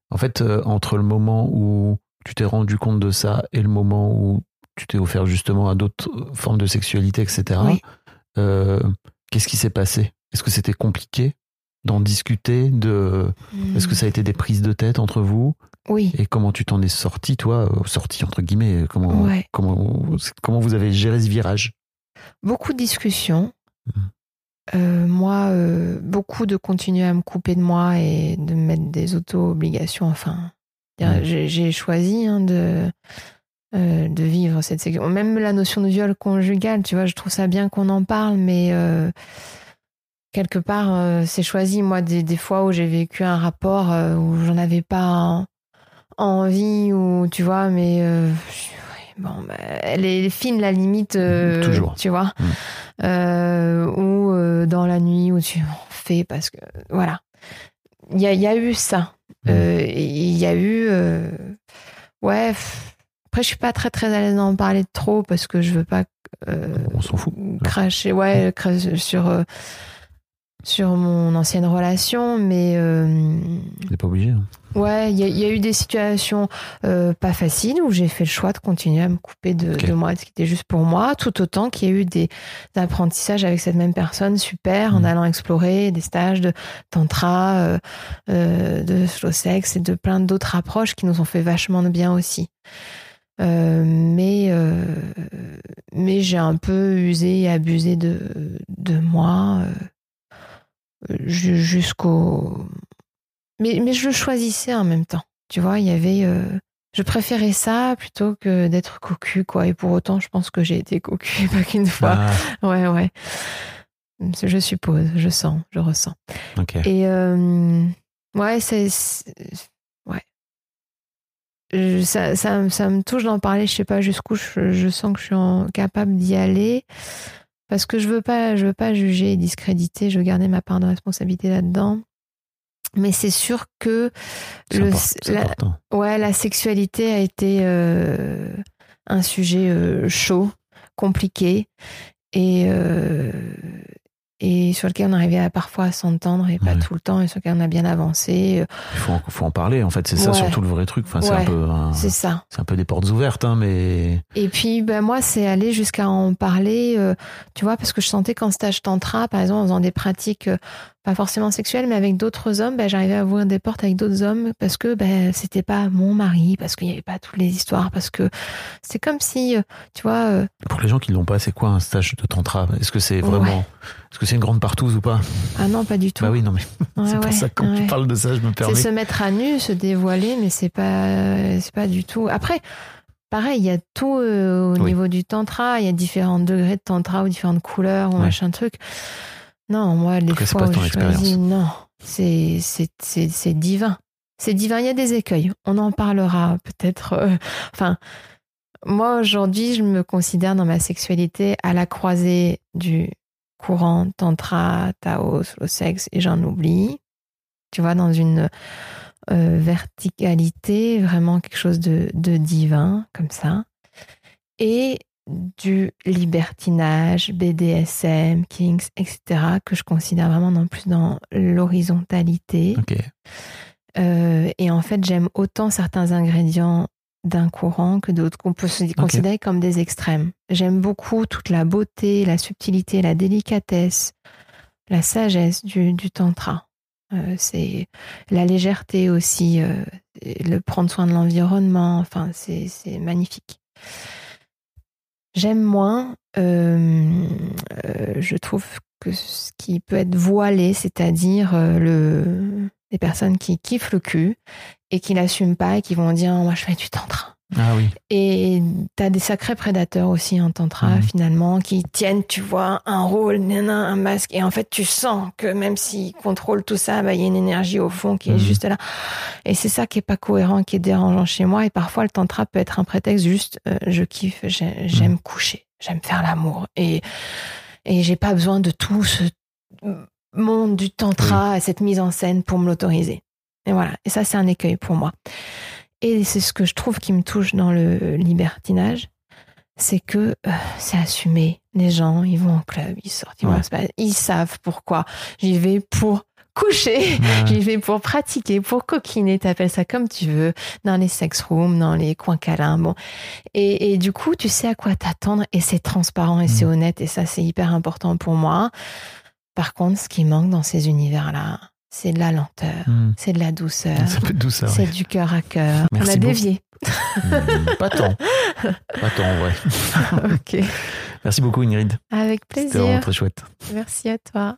en fait, euh, entre le moment où tu t'es rendu compte de ça et le moment où tu t'es offert justement à d'autres euh, formes de sexualité, etc., Oui. euh, qu'est-ce qui s'est passé? Est-ce que c'était compliqué d'en discuter de... Est-ce que ça a été des prises de tête entre vous? Oui. Et comment tu t'en es sorti, toi? Euh, Sorti, entre guillemets. Comment, Ouais. comment, comment vous avez géré ce virage? Beaucoup de discussions. Euh, moi, euh, beaucoup de continuer à me couper de moi et de me mettre des auto-obligations. Enfin, j'ai j'ai choisi hein, de, euh, de vivre cette séquence. Même la notion de viol conjugal, tu vois, je trouve ça bien qu'on en parle, mais euh, quelque part, euh, c'est choisi. Moi, des, des fois où j'ai vécu un rapport où j'en avais pas envie, ou tu vois, mais bon, bah, elle est fine la limite, euh, Toujours. tu vois, Mm. Euh, ou euh, dans la nuit où tu en fais parce que voilà, il y a, il y a eu ça, Mm. Il y a eu, euh, ouais. pff, Après, je suis pas très très à l'aise d'en parler trop parce que je veux pas euh, On s'en fout. cracher, ouais, cra- sur euh, sur mon ancienne relation, mais euh, pas obligé. hein. Ouais, il y, a- il y a eu des situations euh, pas faciles où j'ai fait le choix de continuer à me couper de, de moi, ce qui était juste pour moi, tout autant qu'il y a eu des, apprentissages avec cette même personne super en Mhm. allant explorer des stages de tantra, de slow sex et de plein d'autres approches qui nous ont fait vachement de bien aussi. Euh, mais euh, mais j'ai un peu usé et abusé de, de moi euh, ju- jusqu'au mais, mais je le choisissais en même temps. Tu vois, il y avait. je préférais ça plutôt que d'être cocu, quoi. Et pour autant, je pense que j'ai été cocu pas qu'une fois. Ah, Ouais, ouais. Je suppose, je sens, je ressens. ok. Et ouais, c'est. Je- ça, ça, ça me touche d'en parler. Je sais pas jusqu'où je, je sens que je suis en- capable d'y aller. Parce que je veux pas, je veux pas juger et discréditer. Je veux garder ma part de responsabilité là-dedans. Mais c'est sûr que le- la-. Ouais, la sexualité a été euh, un sujet euh, chaud, compliqué et euh, et sur lequel on arrivait à parfois à s'entendre et pas Ouais. tout le temps et sur lequel on a bien avancé. Il faut, en- faut en parler, en fait. C'est ça surtout le vrai truc. Enfin, c'est un peu. C'est ça. C'est un peu des portes ouvertes, hein, mais Et puis, ben, moi, c'est aller jusqu'à en parler, euh, tu vois, parce que je sentais qu'en stage tantra, par exemple, en faisant des pratiques euh, pas forcément sexuelles, mais avec d'autres hommes, ben, j'arrivais à ouvrir des portes avec d'autres hommes parce que ben, c'était pas mon mari, parce qu'il n'y avait pas toutes les histoires, parce que c'est comme si, euh, tu vois, euh, pour les gens qui l'ont pas, c'est quoi un stage de tantra? Est-ce que c'est vraiment, Ouais. est-ce que c'est une grande partouze ou pas? Ah non, pas du tout. Bah oui, non mais Ouais, c'est pour ouais, ça que quand tu parles de ça, je me C'est permets. se mettre à nu, se dévoiler, mais c'est pas, c'est pas du tout. Après, pareil, il y a tout euh, au Oui. niveau du tantra. Il y a différents degrés de tantra ou différentes couleurs ou machin truc. Non, moi, les fois pas où ton je choisis, non, c'est, c'est, c'est, c'est divin. C'est divin. Il y a des écueils. On en parlera peut-être. euh, enfin, moi aujourd'hui, je me considère dans ma sexualité à la croisée du courant tantra, Taos, le sexe et j'en oublie. Tu vois, dans une euh, verticalité, vraiment quelque chose de, de divin, comme ça. Et du libertinage, BDSM, Kings, etc., que je considère vraiment non plus dans l'horizontalité. Euh, et en fait, j'aime autant certains ingrédients d'un courant que d'autres qu'on peut se considérer comme des extrêmes. J'aime beaucoup toute la beauté, la subtilité, la délicatesse, la sagesse du, du tantra. Euh, c'est la légèreté aussi, euh, le prendre soin de l'environnement, enfin, c'est magnifique. J'aime moins, euh, euh, je trouve que ce qui peut être voilé, c'est-à-dire euh, le, les personnes qui kiffent le cul et qui l'assument pas et qui vont dire moi je fais du tantra. Ah oui. Et t'as des sacrés prédateurs aussi en tantra Mhm. finalement qui tiennent, tu vois, un rôle, un masque. Et en fait, tu sens que même s'ils contrôlent tout ça, bah, il y a une énergie au fond qui est Mhm. juste là. Et c'est ça qui est pas cohérent, qui est dérangeant chez moi. Et parfois, le tantra peut être un prétexte juste, euh, je kiffe, j'ai- j'aime coucher, j'aime faire l'amour. Et, et j'ai pas besoin de tout ce monde du tantra, cette mise en scène pour me l'autoriser. Et voilà. Et ça, c'est un écueil pour moi. Et c'est ce que je trouve qui me touche dans le libertinage, c'est que euh, c'est assumé. Les gens, ils vont en club, ils sortent, ils, Ouais. ils savent pourquoi. J'y vais pour coucher, Ouais. j'y vais pour pratiquer, pour coquiner, t'appelles ça comme tu veux, dans les sex rooms, dans les coins câlins, bon. Et, et du coup, tu sais à quoi t'attendre et c'est transparent et c'est honnête et ça, c'est hyper important pour moi. Par contre, ce qui manque dans ces univers-là, c'est de la lenteur, Hmm. c'est de la douceur. C'est ouais. du cœur à cœur. On a beaucoup. dévié. Hmm, Pas tant. Pas tant, en vrai. ok. Merci beaucoup, Ingrid. Avec C'était vraiment plaisir. très chouette. Merci à toi.